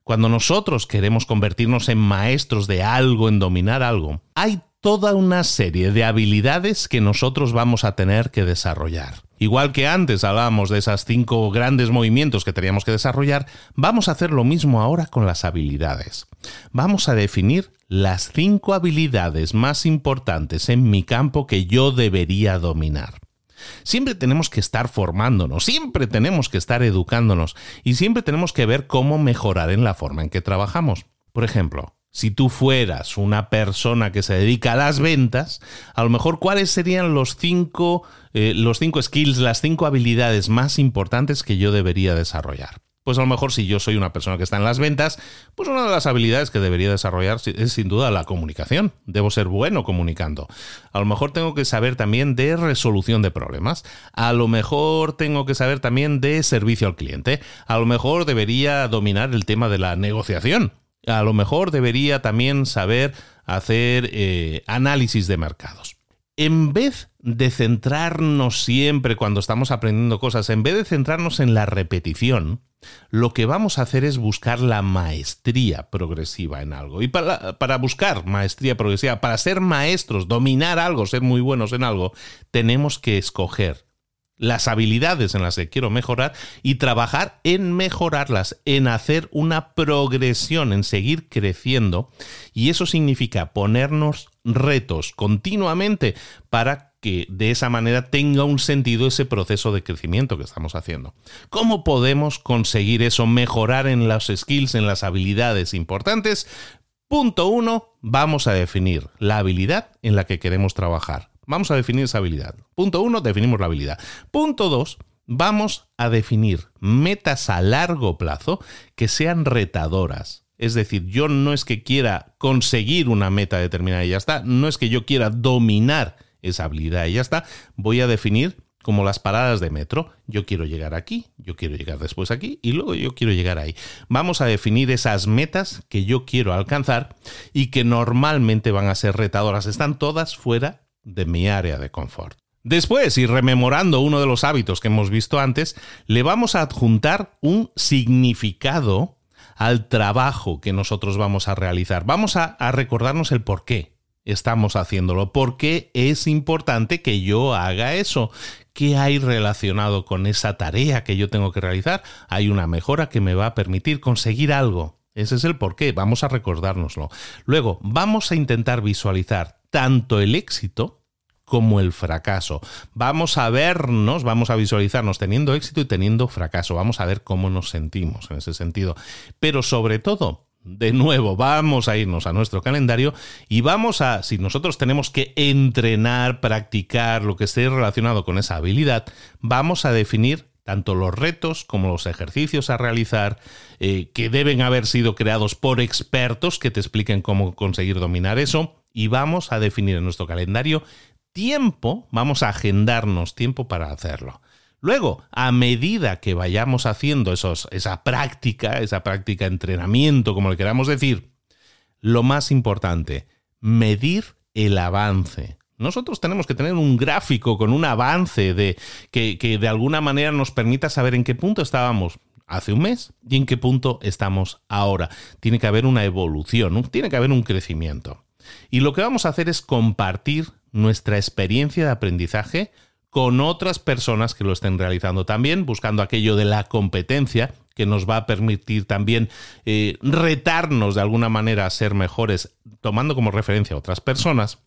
Cuando nosotros queremos convertirnos en maestros de algo, en dominar algo, hay toda una serie de habilidades que nosotros vamos a tener que desarrollar. Igual que antes hablábamos de esas cinco grandes movimientos que teníamos que desarrollar, vamos a hacer lo mismo ahora con las habilidades. Vamos a definir las cinco habilidades más importantes en mi campo que yo debería dominar. Siempre tenemos que estar formándonos, siempre tenemos que estar educándonos y siempre tenemos que ver cómo mejorar en la forma en que trabajamos. Por ejemplo, si tú fueras una persona que se dedica a las ventas, a lo mejor cuáles serían los cinco, eh, los cinco skills, las cinco habilidades más importantes que yo debería desarrollar. Pues a lo mejor si yo soy una persona que está en las ventas, pues una de las habilidades que debería desarrollar es sin duda la comunicación. Debo ser bueno comunicando. A lo mejor tengo que saber también de resolución de problemas. A lo mejor tengo que saber también de servicio al cliente. A lo mejor debería dominar el tema de la negociación. A lo mejor debería también saber hacer eh, análisis de mercados en vez de centrarnos siempre cuando estamos aprendiendo cosas, en vez de centrarnos en la repetición, lo que vamos a hacer es buscar la maestría progresiva en algo. Y para, buscar maestría progresiva, para ser maestros, dominar algo, ser muy buenos en algo, tenemos que escoger las habilidades en las que quiero mejorar y trabajar en mejorarlas, en hacer una progresión, en seguir creciendo. Y eso significa ponernos retos continuamente para que de esa manera tenga un sentido ese proceso de crecimiento que estamos haciendo. ¿Cómo podemos conseguir eso, mejorar en los skills, en las habilidades importantes? Punto uno, vamos a definir la habilidad en la que queremos trabajar. Vamos a definir esa habilidad. Punto uno, definimos la habilidad. Punto dos, Vamos a definir metas a largo plazo que sean retadoras. Es decir, yo no es que quiera conseguir una meta determinada y ya está, no es que yo quiera dominar esa habilidad y ya está, voy a definir como las paradas de metro. Yo quiero llegar aquí, yo quiero llegar después aquí y luego yo quiero llegar ahí. Vamos a definir esas metas que yo quiero alcanzar y que normalmente van a ser retadoras. Están todas fuera de mi área de confort. Después, y rememorando uno de los hábitos que hemos visto antes, le vamos a adjuntar un significado al trabajo que nosotros vamos a realizar. Vamos a, recordarnos el por qué estamos haciéndolo, por qué es importante que yo haga eso, ¿Qué hay relacionado con esa tarea que yo tengo que realizar? Hay una mejora que me va a permitir conseguir algo. Ese es el porqué, vamos a recordárnoslo. Luego, vamos a intentar visualizar tanto el éxito como el fracaso. Vamos a vernos, vamos a visualizarnos teniendo éxito y teniendo fracaso. Vamos a ver cómo nos sentimos en ese sentido. Pero sobre todo, de nuevo, vamos a irnos a nuestro calendario y vamos a, si nosotros tenemos que entrenar, practicar lo que esté relacionado con esa habilidad, vamos a definir tanto los retos como los ejercicios a realizar, eh, que deben haber sido creados por expertos que te expliquen cómo conseguir dominar eso, y vamos a definir en nuestro calendario tiempo, vamos a agendarnos tiempo para hacerlo. Luego, a medida que vayamos haciendo esa práctica, esa práctica entrenamiento, como le queramos decir, lo más importante, medir el avance. Nosotros tenemos que tener un gráfico con un avance de, que de alguna manera nos permita saber en qué punto estábamos hace un mes y en qué punto estamos ahora. Tiene que haber una evolución, tiene que haber un crecimiento. Y lo que vamos a hacer es compartir nuestra experiencia de aprendizaje con otras personas que lo estén realizando también, buscando aquello de la competencia que nos va a permitir también eh, retarnos de alguna manera a ser mejores, tomando como referencia a otras personas.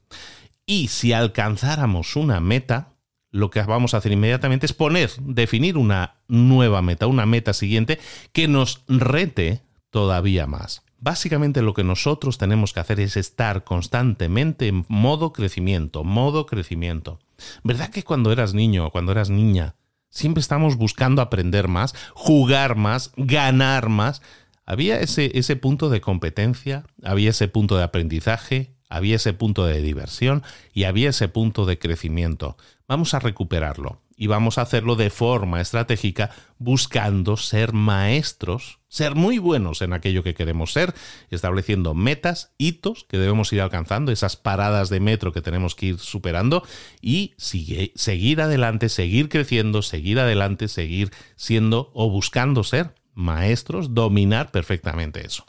Y si alcanzáramos una meta, lo que vamos a hacer inmediatamente es poner, definir una nueva meta, una meta siguiente que nos rete todavía más. Básicamente lo que nosotros tenemos que hacer es estar constantemente en modo crecimiento, modo crecimiento. ¿Verdad que cuando eras niño o cuando eras niña, siempre estamos buscando aprender más, jugar más, ganar más? Había ese, ese punto de competencia, había ese punto de aprendizaje, había ese punto de diversión y había ese punto de crecimiento. Vamos a recuperarlo y vamos a hacerlo de forma estratégica buscando ser maestros, ser muy buenos en aquello que queremos ser, estableciendo metas, hitos que debemos ir alcanzando, esas paradas de metro que tenemos que ir superando y seguir adelante, seguir creciendo, seguir adelante, seguir siendo o buscando ser maestros, dominar perfectamente eso.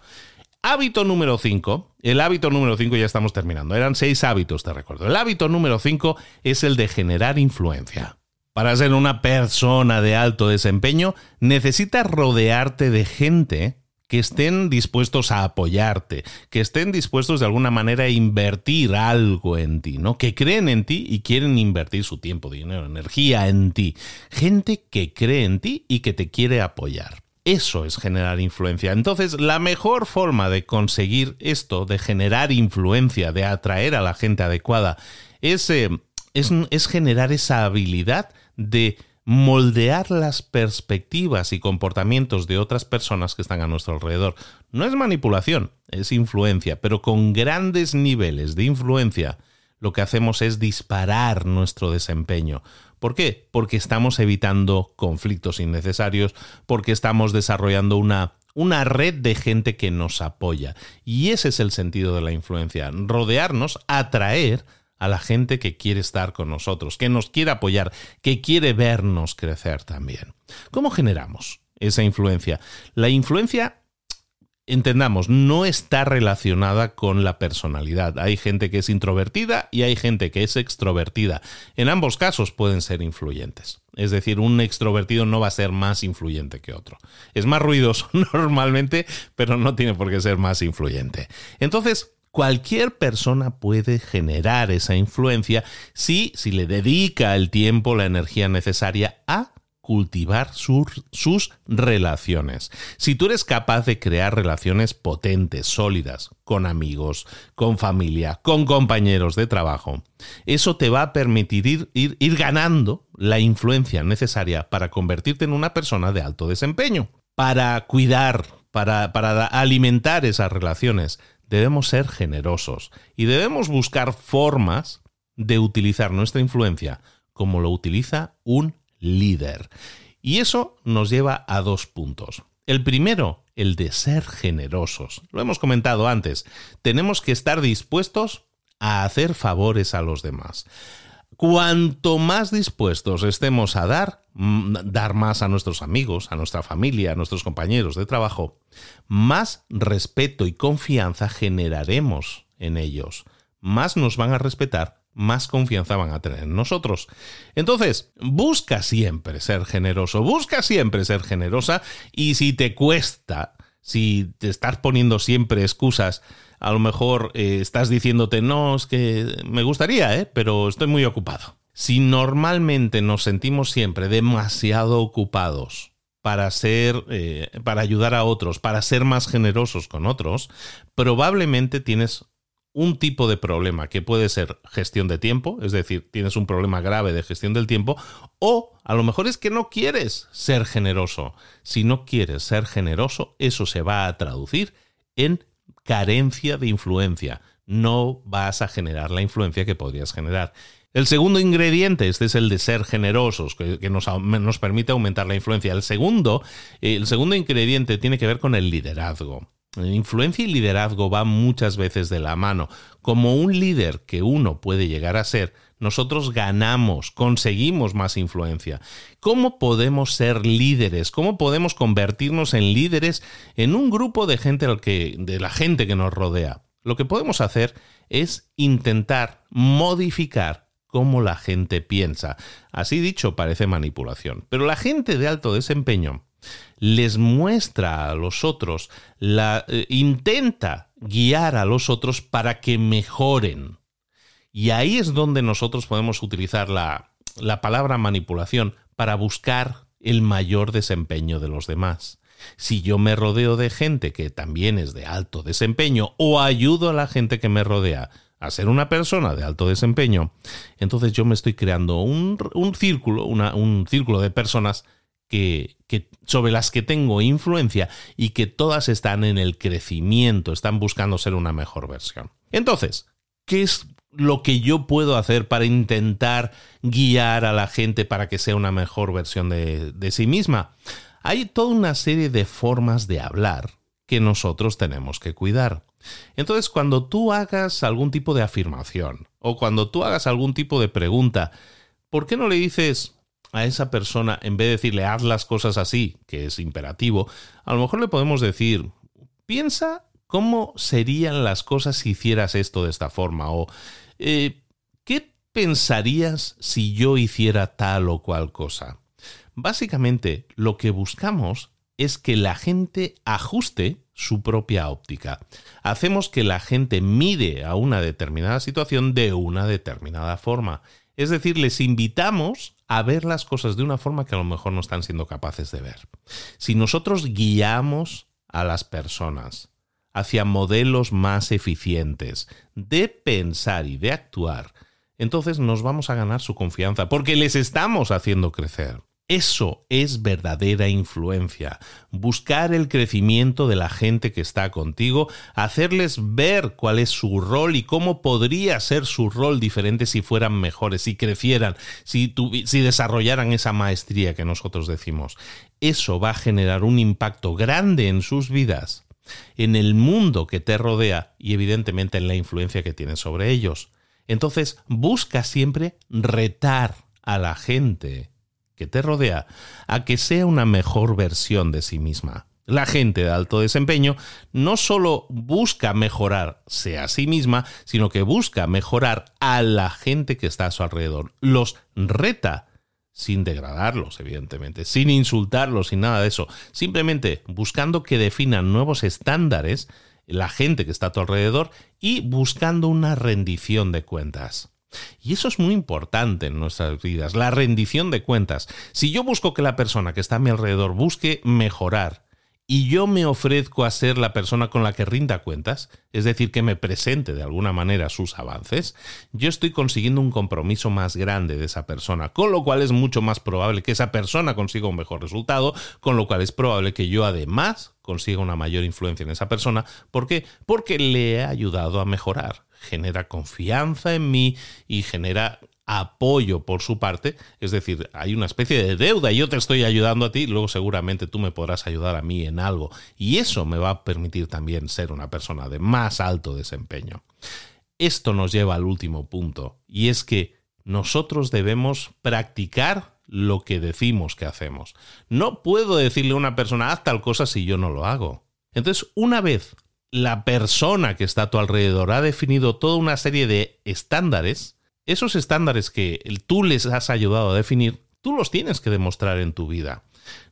Hábito número 5. El hábito número 5 ya estamos terminando. Eran seis hábitos, te recuerdo. El hábito número 5 es el de generar influencia. Para ser una persona de alto desempeño, necesitas rodearte de gente que estén dispuestos a apoyarte, que estén dispuestos de alguna manera a invertir algo en ti, ¿no? Que creen en ti y quieren invertir su tiempo, dinero, energía en ti. Gente que cree en ti y que te quiere apoyar. Eso es generar influencia. Entonces, la mejor forma de conseguir esto, de generar influencia, de atraer a la gente adecuada, es, eh, es, es generar esa habilidad de moldear las perspectivas y comportamientos de otras personas que están a nuestro alrededor. No es manipulación, es influencia, pero con grandes niveles de influencia lo que hacemos es disparar nuestro desempeño. ¿Por qué? Porque estamos evitando conflictos innecesarios, porque estamos desarrollando una, una red de gente que nos apoya. Y ese es el sentido de la influencia, rodearnos, atraer a la gente que quiere estar con nosotros, que nos quiere apoyar, que quiere vernos crecer también. ¿Cómo generamos esa influencia? La influencia entendamos, no está relacionada con la personalidad. Hay gente que es introvertida y hay gente que es extrovertida. En ambos casos pueden ser influyentes. Es decir, un extrovertido no va a ser más influyente que otro. Es más ruidoso normalmente, pero no tiene por qué ser más influyente. Entonces, cualquier persona puede generar esa influencia si, si le dedica el tiempo, la energía necesaria a cultivar sus relaciones. Si tú eres capaz de crear relaciones potentes, sólidas, con amigos, con familia, con compañeros de trabajo, eso te va a permitir ir, ir, ir ganando la influencia necesaria para convertirte en una persona de alto desempeño. Para cuidar, para, para alimentar esas relaciones, debemos ser generosos y debemos buscar formas de utilizar nuestra influencia como lo utiliza un líder. Y eso nos lleva a dos puntos. El primero, el de ser generosos. Lo hemos comentado antes. Tenemos que estar dispuestos a hacer favores a los demás. Cuanto más dispuestos estemos a dar, dar más a nuestros amigos, a nuestra familia, a nuestros compañeros de trabajo, más respeto y confianza generaremos en ellos. Más nos van a respetar más confianza van a tener en nosotros. Entonces, busca siempre ser generoso, busca siempre ser generosa y si te cuesta, si te estás poniendo siempre excusas, a lo mejor eh, estás diciéndote, no, es que me gustaría, ¿eh? pero estoy muy ocupado. Si normalmente nos sentimos siempre demasiado ocupados para ser, eh, para ayudar a otros, para ser más generosos con otros, probablemente tienes un tipo de problema que puede ser gestión de tiempo, es decir, tienes un problema grave de gestión del tiempo, o a lo mejor es que no quieres ser generoso. Si no quieres ser generoso, eso se va a traducir en carencia de influencia. No vas a generar la influencia que podrías generar. El segundo ingrediente, este es el de ser generosos, que, nos, nos, permite aumentar la influencia. El segundo, el segundo ingrediente tiene que ver con el liderazgo. Influencia y liderazgo van muchas veces de la mano. Como un líder que uno puede llegar a ser, nosotros ganamos, conseguimos más influencia. ¿Cómo podemos ser líderes? ¿Cómo podemos convertirnos en líderes en un grupo de gente al que, de la gente que nos rodea? Lo que podemos hacer es intentar modificar cómo la gente piensa. Así dicho, parece manipulación. Pero la gente de alto desempeño les muestra a los otros, la, eh, intenta guiar a los otros para que mejoren. Y ahí es donde nosotros podemos utilizar la, la palabra manipulación para buscar el mayor desempeño de los demás. Si yo me rodeo de gente que también es de alto desempeño o ayudo a la gente que me rodea a ser una persona de alto desempeño, entonces yo me estoy creando un, un círculo, una, un círculo de personas que, sobre las que tengo influencia y que todas están en el crecimiento, están buscando ser una mejor versión. Entonces, ¿qué es lo que yo puedo hacer para intentar guiar a la gente para que sea una mejor versión de, de sí misma? Hay toda una serie de formas de hablar que nosotros tenemos que cuidar. Entonces, cuando tú hagas algún tipo de afirmación o cuando tú hagas algún tipo de pregunta, ¿por qué no le dices, a esa persona, en vez de decirle haz las cosas así, que es imperativo, a lo mejor le podemos decir, piensa cómo serían las cosas si hicieras esto de esta forma, o eh, ¿qué pensarías si yo hiciera tal o cual cosa? Básicamente, lo que buscamos es que la gente ajuste su propia óptica. Hacemos que la gente mire a una determinada situación de una determinada forma. Es decir, les invitamos a ver las cosas de una forma que a lo mejor no están siendo capaces de ver. Si nosotros guiamos a las personas hacia modelos más eficientes de pensar y de actuar, entonces nos vamos a ganar su confianza porque les estamos haciendo crecer. Eso es verdadera influencia. Buscar el crecimiento de la gente que está contigo, hacerles ver cuál es su rol y cómo podría ser su rol diferente si fueran mejores, si crecieran, si, desarrollaran esa maestría que nosotros decimos. Eso va a generar un impacto grande en sus vidas, en el mundo que te rodea y evidentemente en la influencia que tienes sobre ellos. Entonces, busca siempre retar a la gente que te rodea a que sea una mejor versión de sí misma. La gente de alto desempeño no solo busca mejorarse a sí misma, sino que busca mejorar a la gente que está a su alrededor. Los reta sin degradarlos, evidentemente, sin insultarlos, sin nada de eso, simplemente buscando que definan nuevos estándares la gente que está a tu alrededor y buscando una rendición de cuentas. Y eso es muy importante en nuestras vidas, la rendición de cuentas. Si yo busco que la persona que está a mi alrededor busque mejorar y yo me ofrezco a ser la persona con la que rinda cuentas, es decir, que me presente de alguna manera sus avances, yo estoy consiguiendo un compromiso más grande de esa persona, con lo cual es mucho más probable que esa persona consiga un mejor resultado, con lo cual es probable que yo además consiga una mayor influencia en esa persona. ¿Por qué? Porque le he ayudado a mejorar genera confianza en mí y genera apoyo por su parte, es decir, hay una especie de deuda, yo te estoy ayudando a ti, luego seguramente tú me podrás ayudar a mí en algo, y eso me va a permitir también ser una persona de más alto desempeño. Esto nos lleva al último punto, y es que nosotros debemos practicar lo que decimos que hacemos. No puedo decirle a una persona, haz tal cosa si yo no lo hago. Entonces, una vez la persona que está a tu alrededor ha definido toda una serie de estándares, esos estándares que tú les has ayudado a definir, tú los tienes que demostrar en tu vida.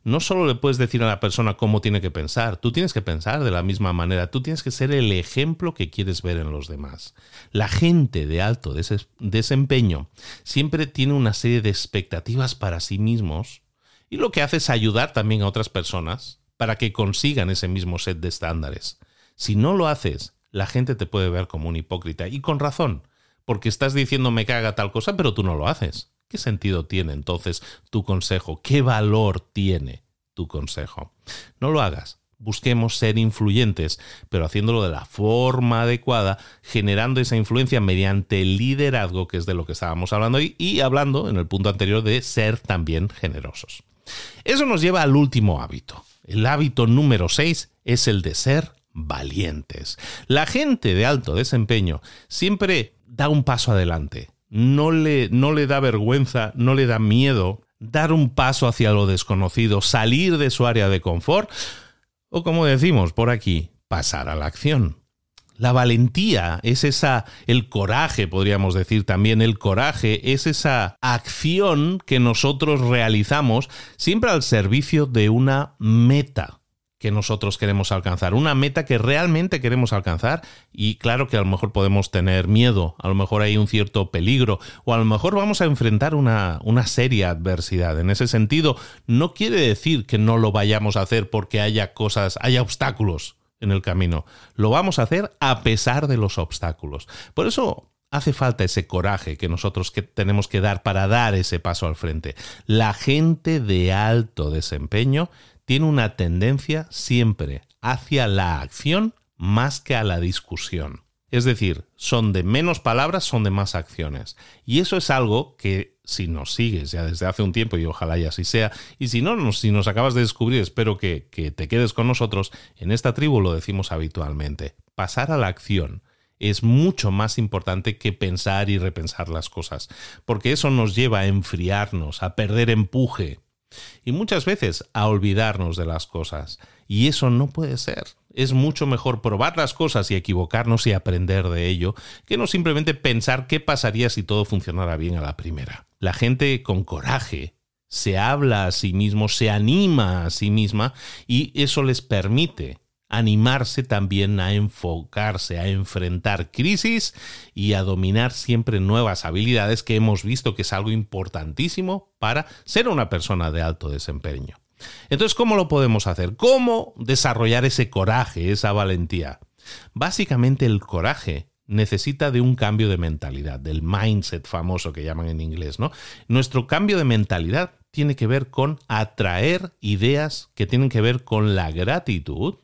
No solo le puedes decir a la persona cómo tiene que pensar, tú tienes que pensar de la misma manera, tú tienes que ser el ejemplo que quieres ver en los demás. La gente de alto desempeño siempre tiene una serie de expectativas para sí mismos y lo que hace es ayudar también a otras personas para que consigan ese mismo set de estándares. Si no lo haces, la gente te puede ver como un hipócrita y con razón porque estás diciendo me caga tal cosa, pero tú no lo haces. ¿Qué sentido tiene entonces tu consejo? ¿Qué valor tiene tu consejo? No lo hagas. Busquemos ser influyentes, pero haciéndolo de la forma adecuada, generando esa influencia mediante el liderazgo, que es de lo que estábamos hablando hoy, y hablando en el punto anterior de ser también generosos. Eso nos lleva al último hábito. El hábito número 6 es el de ser valientes. La gente de alto desempeño siempre da un paso adelante. No le, no le da vergüenza, no le da miedo dar un paso hacia lo desconocido, salir de su área de confort o como decimos por aquí, pasar a la acción. La valentía es esa, el coraje, podríamos decir también, el coraje es esa acción que nosotros realizamos siempre al servicio de una meta que nosotros queremos alcanzar, una meta que realmente queremos alcanzar y claro que a lo mejor podemos tener miedo, a lo mejor hay un cierto peligro o a lo mejor vamos a enfrentar una, una seria adversidad. En ese sentido, no quiere decir que no lo vayamos a hacer porque haya cosas, haya obstáculos en el camino. Lo vamos a hacer a pesar de los obstáculos. Por eso hace falta ese coraje que nosotros que tenemos que dar para dar ese paso al frente. La gente de alto desempeño tiene una tendencia siempre hacia la acción más que a la discusión. Es decir, son de menos palabras, son de más acciones. Y eso es algo que si nos sigues ya desde hace un tiempo, y ojalá ya así sea, y si no, si nos acabas de descubrir, espero que, que te quedes con nosotros, en esta tribu lo decimos habitualmente. Pasar a la acción es mucho más importante que pensar y repensar las cosas, porque eso nos lleva a enfriarnos, a perder empuje, y muchas veces a olvidarnos de las cosas. Y eso no puede ser. Es mucho mejor probar las cosas y equivocarnos y aprender de ello que no simplemente pensar qué pasaría si todo funcionara bien a la primera. La gente con coraje se habla a sí mismo, se anima a sí misma y eso les permite animarse también a enfocarse, a enfrentar crisis y a dominar siempre nuevas habilidades que hemos visto que es algo importantísimo para ser una persona de alto desempeño. Entonces, ¿cómo lo podemos hacer? ¿Cómo desarrollar ese coraje, esa valentía? Básicamente el coraje necesita de un cambio de mentalidad, del mindset famoso que llaman en inglés, ¿no? Nuestro cambio de mentalidad tiene que ver con atraer ideas que tienen que ver con la gratitud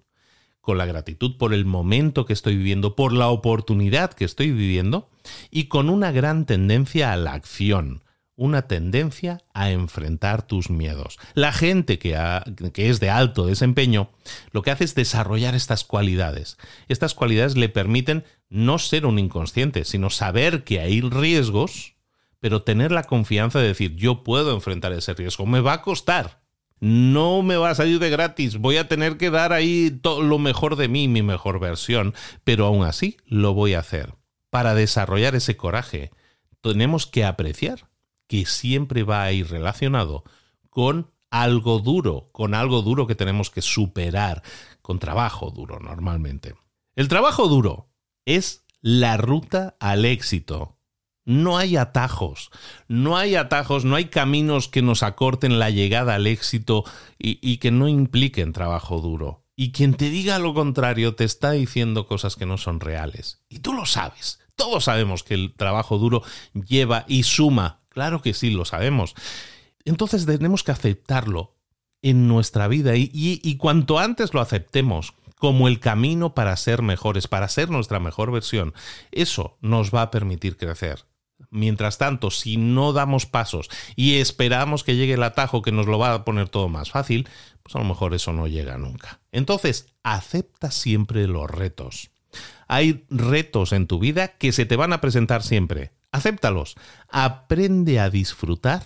con la gratitud por el momento que estoy viviendo, por la oportunidad que estoy viviendo y con una gran tendencia a la acción, una tendencia a enfrentar tus miedos. La gente que, que, es de alto desempeño lo que hace es desarrollar estas cualidades. Estas cualidades le permiten no ser un inconsciente, sino saber que hay riesgos, pero tener la confianza de decir yo puedo enfrentar ese riesgo, me va a costar, no me va a salir de gratis, voy a tener que dar ahí lo mejor de mí, mi mejor versión, pero aún así lo voy a hacer. Para desarrollar ese coraje, tenemos que apreciar que siempre va a ir relacionado con algo duro, con algo duro que tenemos que superar, con trabajo duro normalmente. El trabajo duro es la ruta al éxito No hay atajos, no hay atajos, no hay caminos que nos acorten la llegada al éxito y, que no impliquen trabajo duro. Y quien te diga lo contrario te está diciendo cosas que no son reales. Y tú lo sabes. Todos sabemos que el trabajo duro lleva y suma. Claro que sí, lo sabemos. Entonces tenemos que aceptarlo en nuestra vida y, y cuanto antes lo aceptemos, como el camino para ser mejores, para ser nuestra mejor versión, eso nos va a permitir crecer. Mientras tanto, si no damos pasos y esperamos que llegue el atajo que nos lo va a poner todo más fácil, pues a lo mejor eso no llega nunca. Entonces, acepta siempre los retos. Hay retos en tu vida que se te van a presentar siempre. Acéptalos. Aprende a disfrutar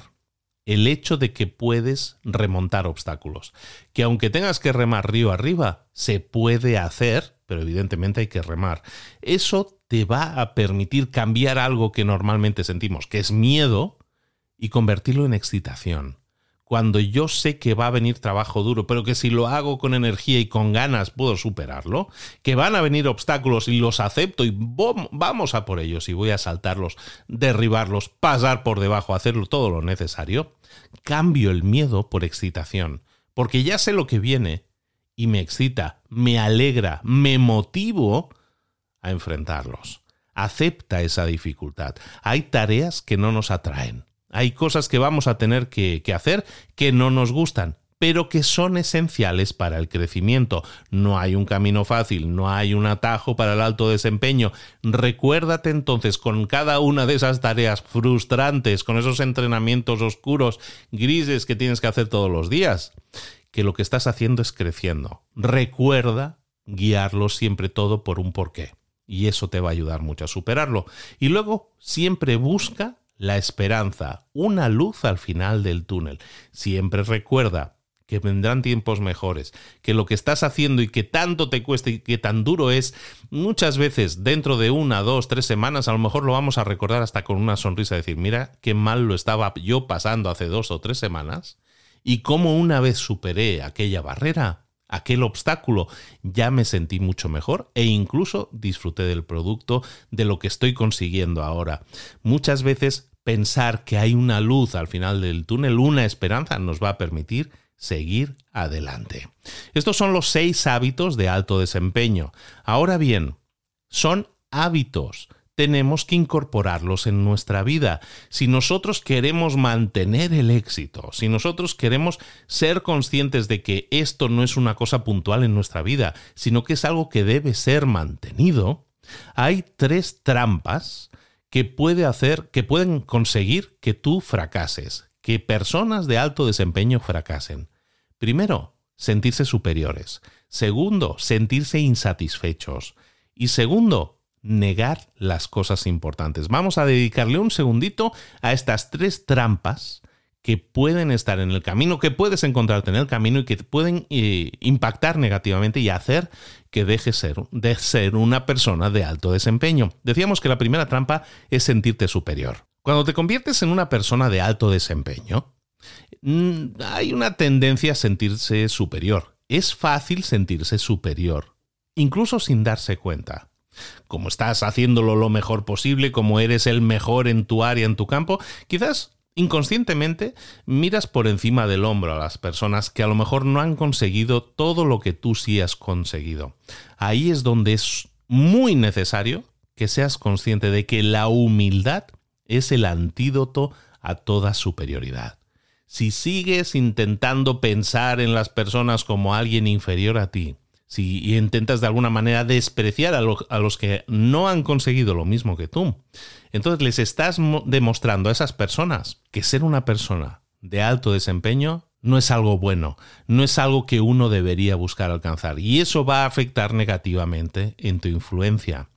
el hecho de que puedes remontar obstáculos. Que aunque tengas que remar río arriba, se puede hacer, pero evidentemente hay que remar. Eso te va a permitir cambiar algo que normalmente sentimos, que es miedo, y convertirlo en excitación. Cuando yo sé que va a venir trabajo duro, pero que si lo hago con energía y con ganas puedo superarlo, que van a venir obstáculos y los acepto y vamos a por ellos y voy a saltarlos, derribarlos, pasar por debajo, hacerlo todo lo necesario, cambio el miedo por excitación, porque ya sé lo que viene y me excita, me alegra, me motivo a enfrentarlos. Acepta esa dificultad. Hay tareas que no nos atraen. Hay cosas que vamos a tener que, que hacer que no nos gustan, pero que son esenciales para el crecimiento. No hay un camino fácil, no hay un atajo para el alto desempeño. Recuérdate entonces con cada una de esas tareas frustrantes, con esos entrenamientos oscuros, grises que tienes que hacer todos los días, que lo que estás haciendo es creciendo. Recuerda guiarlo siempre todo por un porqué. Y eso te va a ayudar mucho a superarlo. Y luego siempre busca la esperanza, una luz al final del túnel. Siempre recuerda que vendrán tiempos mejores, que lo que estás haciendo y que tanto te cuesta y que tan duro es, muchas veces dentro de una, dos, tres semanas, a lo mejor lo vamos a recordar hasta con una sonrisa, decir, mira qué mal lo estaba yo pasando hace dos o tres semanas, y cómo una vez superé aquella barrera, aquel obstáculo, ya me sentí mucho mejor e incluso disfruté del producto, de lo que estoy consiguiendo ahora. Muchas veces pensar que hay una luz al final del túnel, una esperanza, nos va a permitir seguir adelante. Estos son los seis hábitos de alto desempeño. Ahora bien, son hábitos. Tenemos que incorporarlos en nuestra vida. Si nosotros queremos mantener el éxito, si nosotros queremos ser conscientes de que esto no es una cosa puntual en nuestra vida, sino que es algo que debe ser mantenido, hay tres trampas que puede hacer, que pueden conseguir que tú fracases que personas de alto desempeño fracasen. Primero, sentirse superiores. Segundo, sentirse insatisfechos. Y segundo, negar las cosas importantes. Vamos a dedicarle un segundito a estas tres trampas que pueden estar en el camino, que puedes encontrarte en el camino y que pueden eh, impactar negativamente y hacer que dejes de ser una persona de alto desempeño. Decíamos que la primera trampa es sentirte superior. Cuando te conviertes en una persona de alto desempeño, mm, hay una tendencia a sentirse superior. Es fácil sentirse superior, incluso sin darse cuenta. Como estás haciéndolo lo mejor posible, como eres el mejor en tu área, en tu campo, quizás inconscientemente miras por encima del hombro a las personas que a lo mejor no han conseguido todo lo que tú sí has conseguido. Ahí es donde es muy necesario que seas consciente de que la humildad es el antídoto a toda superioridad. Si sigues intentando pensar en las personas como alguien inferior a ti, si intentas de alguna manera despreciar a, a, los que no han conseguido lo mismo que tú, entonces les estás demostrando a esas personas que ser una persona de alto desempeño no es algo bueno, no es algo que uno debería buscar alcanzar y eso va a afectar negativamente en tu influencia.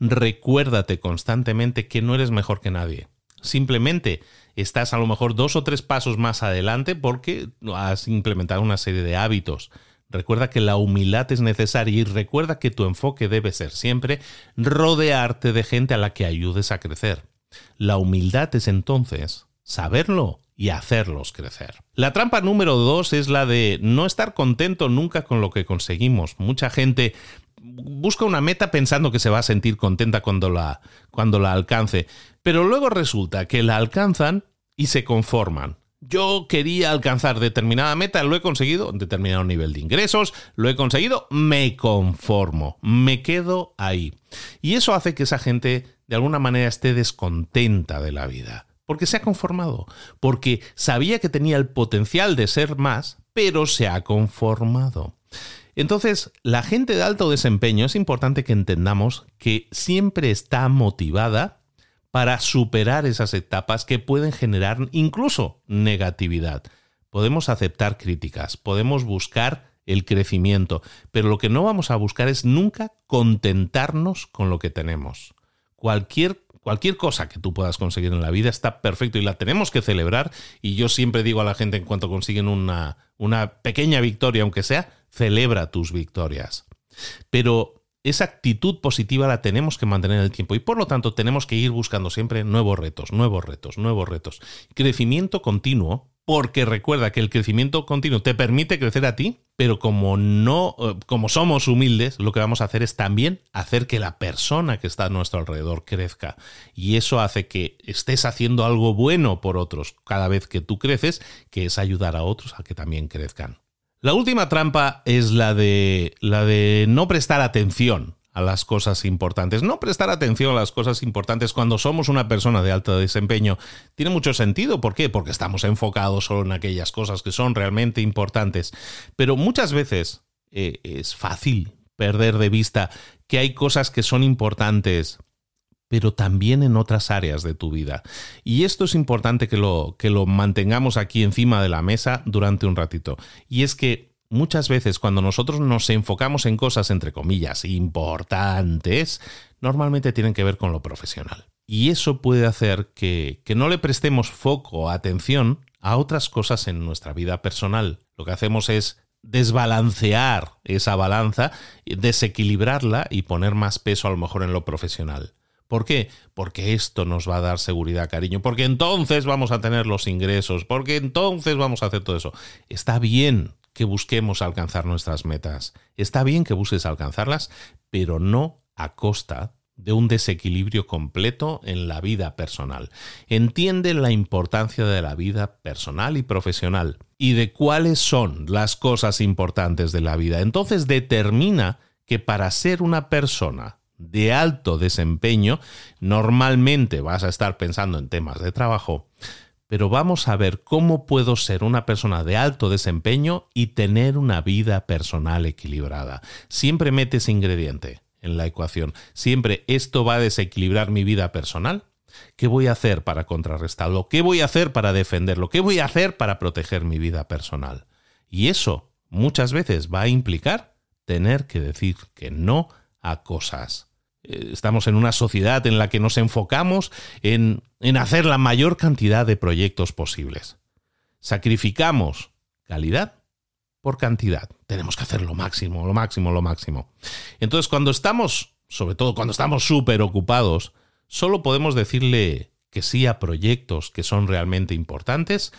Recuérdate constantemente que no eres mejor que nadie. Simplemente estás a lo mejor dos o tres pasos más adelante porque has implementado una serie de hábitos. Recuerda que la humildad es necesaria y recuerda que tu enfoque debe ser siempre rodearte de gente a la que ayudes a crecer. La humildad es entonces saberlo y hacerlos crecer. La trampa número dos es la de no estar contento nunca con lo que conseguimos. Mucha gente busca una meta pensando que se va a sentir contenta cuando la, cuando la alcance, pero luego resulta que la alcanzan y se conforman. Yo quería alcanzar determinada meta, lo he conseguido, determinado nivel de ingresos, lo he conseguido, me conformo, me quedo ahí. Y eso hace que esa gente de alguna manera esté descontenta de la vida, porque se ha conformado, porque sabía que tenía el potencial de ser más, pero se ha conformado. Entonces, la gente de alto desempeño es importante que entendamos que siempre está motivada para superar esas etapas que pueden generar incluso negatividad. Podemos aceptar críticas, podemos buscar el crecimiento, pero lo que no vamos a buscar es nunca contentarnos con lo que tenemos. Cualquier cualquier cosa que tú puedas conseguir en la vida está perfecto y la tenemos que celebrar. Y yo siempre digo a la gente en cuanto consiguen una, una pequeña victoria, aunque sea, celebra tus victorias. Pero esa actitud positiva la tenemos que mantener en el tiempo y por lo tanto tenemos que ir buscando siempre nuevos retos, nuevos retos, nuevos retos. Crecimiento continuo, porque recuerda que el crecimiento continuo te permite crecer a ti, pero como no eh, como somos humildes, lo que vamos a hacer es también hacer que la persona que está a nuestro alrededor crezca y eso hace que estés haciendo algo bueno por otros cada vez que tú creces, que es ayudar a otros a que también crezcan. La última trampa es la de, la de no prestar atención a las cosas importantes. No prestar atención a las cosas importantes cuando somos una persona de alto desempeño tiene mucho sentido. ¿Por qué? Porque estamos enfocados solo en aquellas cosas que son realmente importantes. Pero muchas veces eh, es fácil perder de vista que hay cosas que son importantes pero también en otras áreas de tu vida. Y esto es importante que lo, que lo mantengamos aquí encima de la mesa durante un ratito. Y es que muchas veces cuando nosotros nos enfocamos en cosas, entre comillas, importantes, normalmente tienen que ver con lo profesional. Y eso puede hacer que, que no le prestemos foco o atención a otras cosas en nuestra vida personal. Lo que hacemos es desbalancear esa balanza, desequilibrarla y poner más peso a lo mejor en lo profesional. ¿Por qué? Porque esto nos va a dar seguridad, cariño, porque entonces vamos a tener los ingresos, porque entonces vamos a hacer todo eso. Está bien que busquemos alcanzar nuestras metas, está bien que busques alcanzarlas, pero no a costa de un desequilibrio completo en la vida personal. Entiende la importancia de la vida personal y profesional y de cuáles son las cosas importantes de la vida. Entonces determina que para ser una persona de alto desempeño, normalmente vas a estar pensando en temas de trabajo, pero vamos a ver cómo puedo ser una persona de alto desempeño y tener una vida personal equilibrada. Siempre metes ingrediente en la ecuación. Siempre esto va a desequilibrar mi vida personal. ¿Qué voy a hacer para contrarrestarlo? ¿Qué voy a hacer para defenderlo? ¿Qué voy a hacer para proteger mi vida personal? Y eso muchas veces va a implicar tener que decir que no a cosas. Eh, estamos en una sociedad en la que nos enfocamos en, en hacer la mayor cantidad de proyectos posibles. Sacrificamos calidad por cantidad. Tenemos que hacer lo máximo, lo máximo, lo máximo. Entonces, cuando estamos, sobre todo cuando estamos súper ocupados, solo podemos decirle que sí a proyectos que son realmente importantes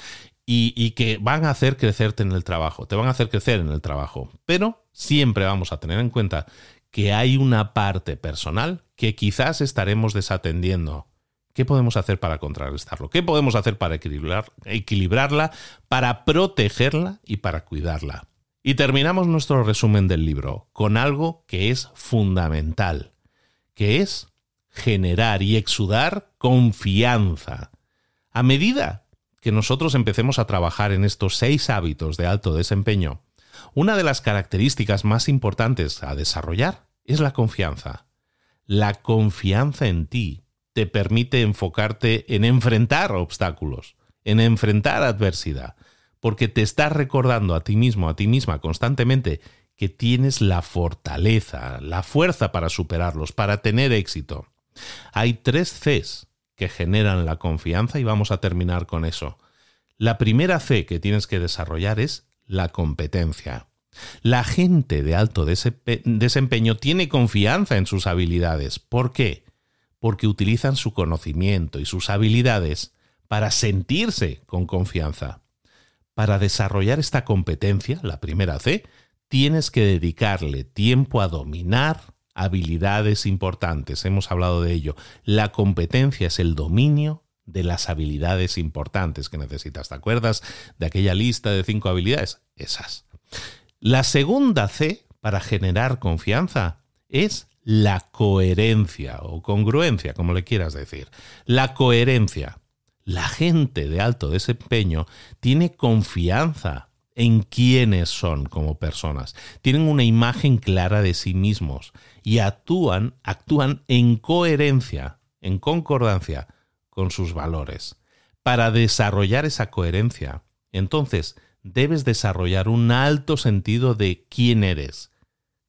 y, y, que van a hacer crecerte en el trabajo, te van a hacer crecer en el trabajo. Pero siempre vamos a tener en cuenta que hay una parte personal que quizás estaremos desatendiendo. ¿Qué podemos hacer para contrarrestarlo? ¿Qué podemos hacer para equilibrar, equilibrarla, para protegerla y para cuidarla? Y terminamos nuestro resumen del libro con algo que es fundamental, que es generar y exudar confianza. A medida que nosotros empecemos a trabajar en estos seis hábitos de alto desempeño, una de las características más importantes a desarrollar es la confianza. La confianza en ti te permite enfocarte en enfrentar obstáculos, en enfrentar adversidad, porque te estás recordando a ti mismo, a ti misma constantemente que tienes la fortaleza, la fuerza para superarlos, para tener éxito. Hay tres Cs que generan la confianza y vamos a terminar con eso. La primera C que tienes que desarrollar es la competencia. La gente de alto desempeño tiene confianza en sus habilidades. ¿Por qué? Porque utilizan su conocimiento y sus habilidades para sentirse con confianza. Para desarrollar esta competencia, la primera C, tienes que dedicarle tiempo a dominar habilidades importantes. Hemos hablado de ello. La competencia es el dominio de las habilidades importantes que necesitas. ¿Te acuerdas de aquella lista de cinco habilidades? Esas. La segunda C para generar confianza es la coherencia o congruencia, como le quieras decir. La coherencia. La gente de alto desempeño tiene confianza en quiénes son como personas. Tienen una imagen clara de sí mismos y actúan, actúan en coherencia, en concordancia con sus valores. Para desarrollar esa coherencia, entonces debes desarrollar un alto sentido de quién eres,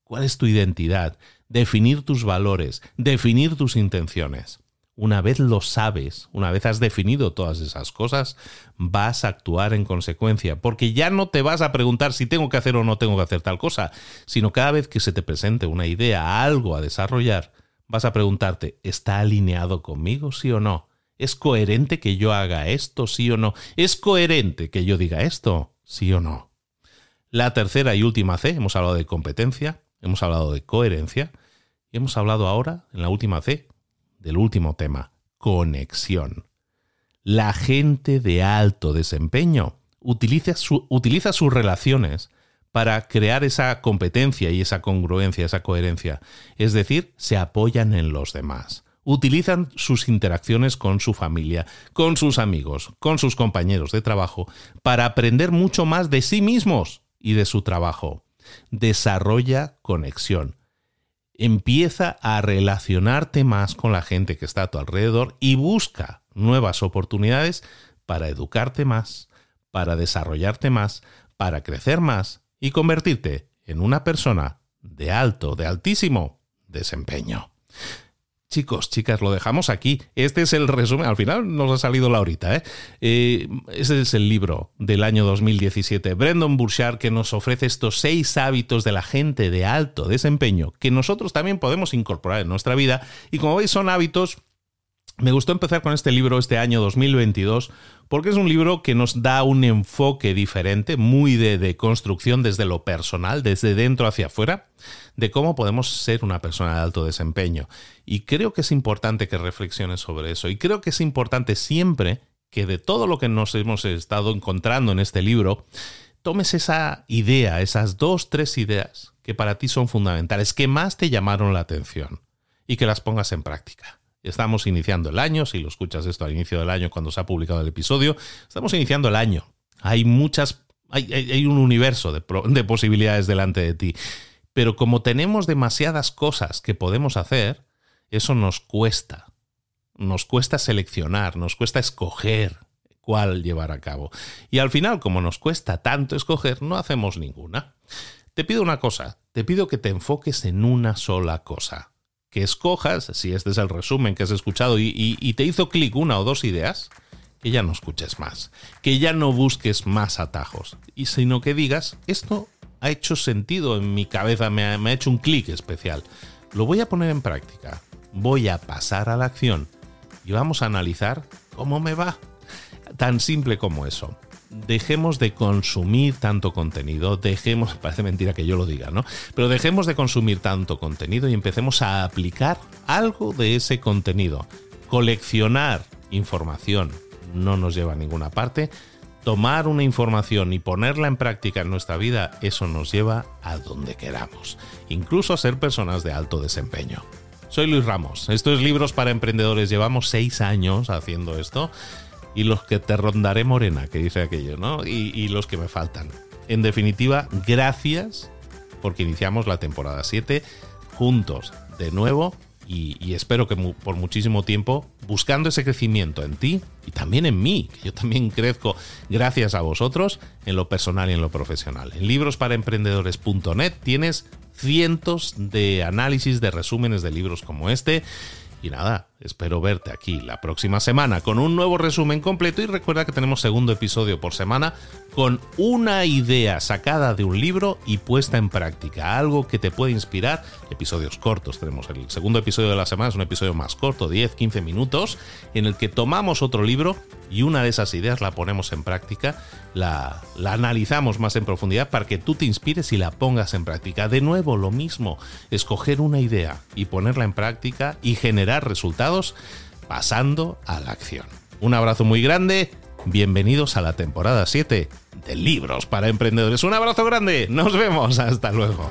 cuál es tu identidad, definir tus valores, definir tus intenciones. Una vez lo sabes, una vez has definido todas esas cosas, vas a actuar en consecuencia, porque ya no te vas a preguntar si tengo que hacer o no tengo que hacer tal cosa, sino cada vez que se te presente una idea, algo a desarrollar, vas a preguntarte, ¿está alineado conmigo, sí o no? ¿Es coherente que yo haga esto, sí o no? ¿Es coherente que yo diga esto, sí o no? La tercera y última C, hemos hablado de competencia, hemos hablado de coherencia y hemos hablado ahora, en la última C, del último tema, conexión. La gente de alto desempeño utiliza, utiliza sus relaciones para crear esa competencia y esa congruencia, esa coherencia. Es decir, se apoyan en los demás utilizan sus interacciones con su familia, con sus amigos, con sus compañeros de trabajo, para aprender mucho más de sí mismos y de su trabajo. Desarrolla conexión. Empieza a relacionarte más con la gente que está a tu alrededor y busca nuevas oportunidades para educarte más, para desarrollarte más, para crecer más y convertirte en una persona de alto, de altísimo desempeño. Chicos, chicas, lo dejamos aquí. Este es el resumen. Al final nos ha salido la horita. ¿eh? eh ese es el libro del año 2017. Brendan Burchard que nos ofrece estos seis hábitos de la gente de alto desempeño que nosotros también podemos incorporar en nuestra vida. Y como veis, son hábitos me gustó empezar con este libro este año 2022 porque es un libro que nos da un enfoque diferente, muy de, construcción desde lo personal, desde dentro hacia afuera, de cómo podemos ser una persona de alto desempeño. Y creo que es importante que reflexiones sobre eso. Y creo que es importante siempre que de todo lo que nos hemos estado encontrando en este libro, tomes esa idea, esas dos, tres ideas que para ti son fundamentales, que más te llamaron la atención y que las pongas en práctica. Estamos iniciando el año, si lo escuchas esto al inicio del año cuando se ha publicado el episodio, estamos iniciando el año. Hay muchas, hay, un universo de, de posibilidades delante de ti. Pero como tenemos demasiadas cosas que podemos hacer, eso nos cuesta. Nos cuesta seleccionar, nos cuesta escoger cuál llevar a cabo. Y al final, como nos cuesta tanto escoger, no hacemos ninguna. Te pido una cosa, te pido que te enfoques en una sola cosa que escojas, si este es el resumen que has escuchado y, te hizo clic una o dos ideas, que ya no escuches más, que ya no busques más atajos, y sino que digas, esto ha hecho sentido en mi cabeza, me ha, me ha hecho un clic especial, lo voy a poner en práctica, voy a pasar a la acción y vamos a analizar cómo me va. Tan simple como eso dejemos de consumir tanto contenido, dejemos, parece mentira que yo lo diga, ¿no? Pero dejemos de consumir tanto contenido y empecemos a aplicar algo de ese contenido. Coleccionar información no nos lleva a ninguna parte. Tomar una información y ponerla en práctica en nuestra vida, eso nos lleva a donde queramos, incluso a ser personas de alto desempeño. Soy Luis Ramos, esto es Libros para Emprendedores, llevamos seis años haciendo esto y los que te rondaré morena, que dice aquello, ¿no? Y, los que me faltan. En definitiva, gracias porque iniciamos la temporada 7 juntos de nuevo y, espero que por muchísimo tiempo buscando ese crecimiento en ti y también en mí, que yo también crezco gracias a vosotros en lo personal y en lo profesional. En librosparaemprendedores.net tienes cientos de análisis, de resúmenes de libros como este y nada, espero verte aquí la próxima semana con un nuevo resumen completo. Y recuerda que tenemos segundo episodio por semana con una idea sacada de un libro y puesta en práctica, algo que te puede inspirar. Episodios cortos, tenemos. El segundo episodio de la semana, es un episodio más corto, 10-15 minutos, en el que tomamos otro libro y una de esas ideas la ponemos en práctica, la, analizamos más en profundidad para que tú te inspires y la pongas en práctica. De nuevo, lo mismo, escoger una idea y ponerla en práctica y generar resultados pasando a la acción. Un abrazo muy grande, bienvenidos a la temporada 7 de Libros para Emprendedores. Un abrazo grande, nos vemos, hasta luego.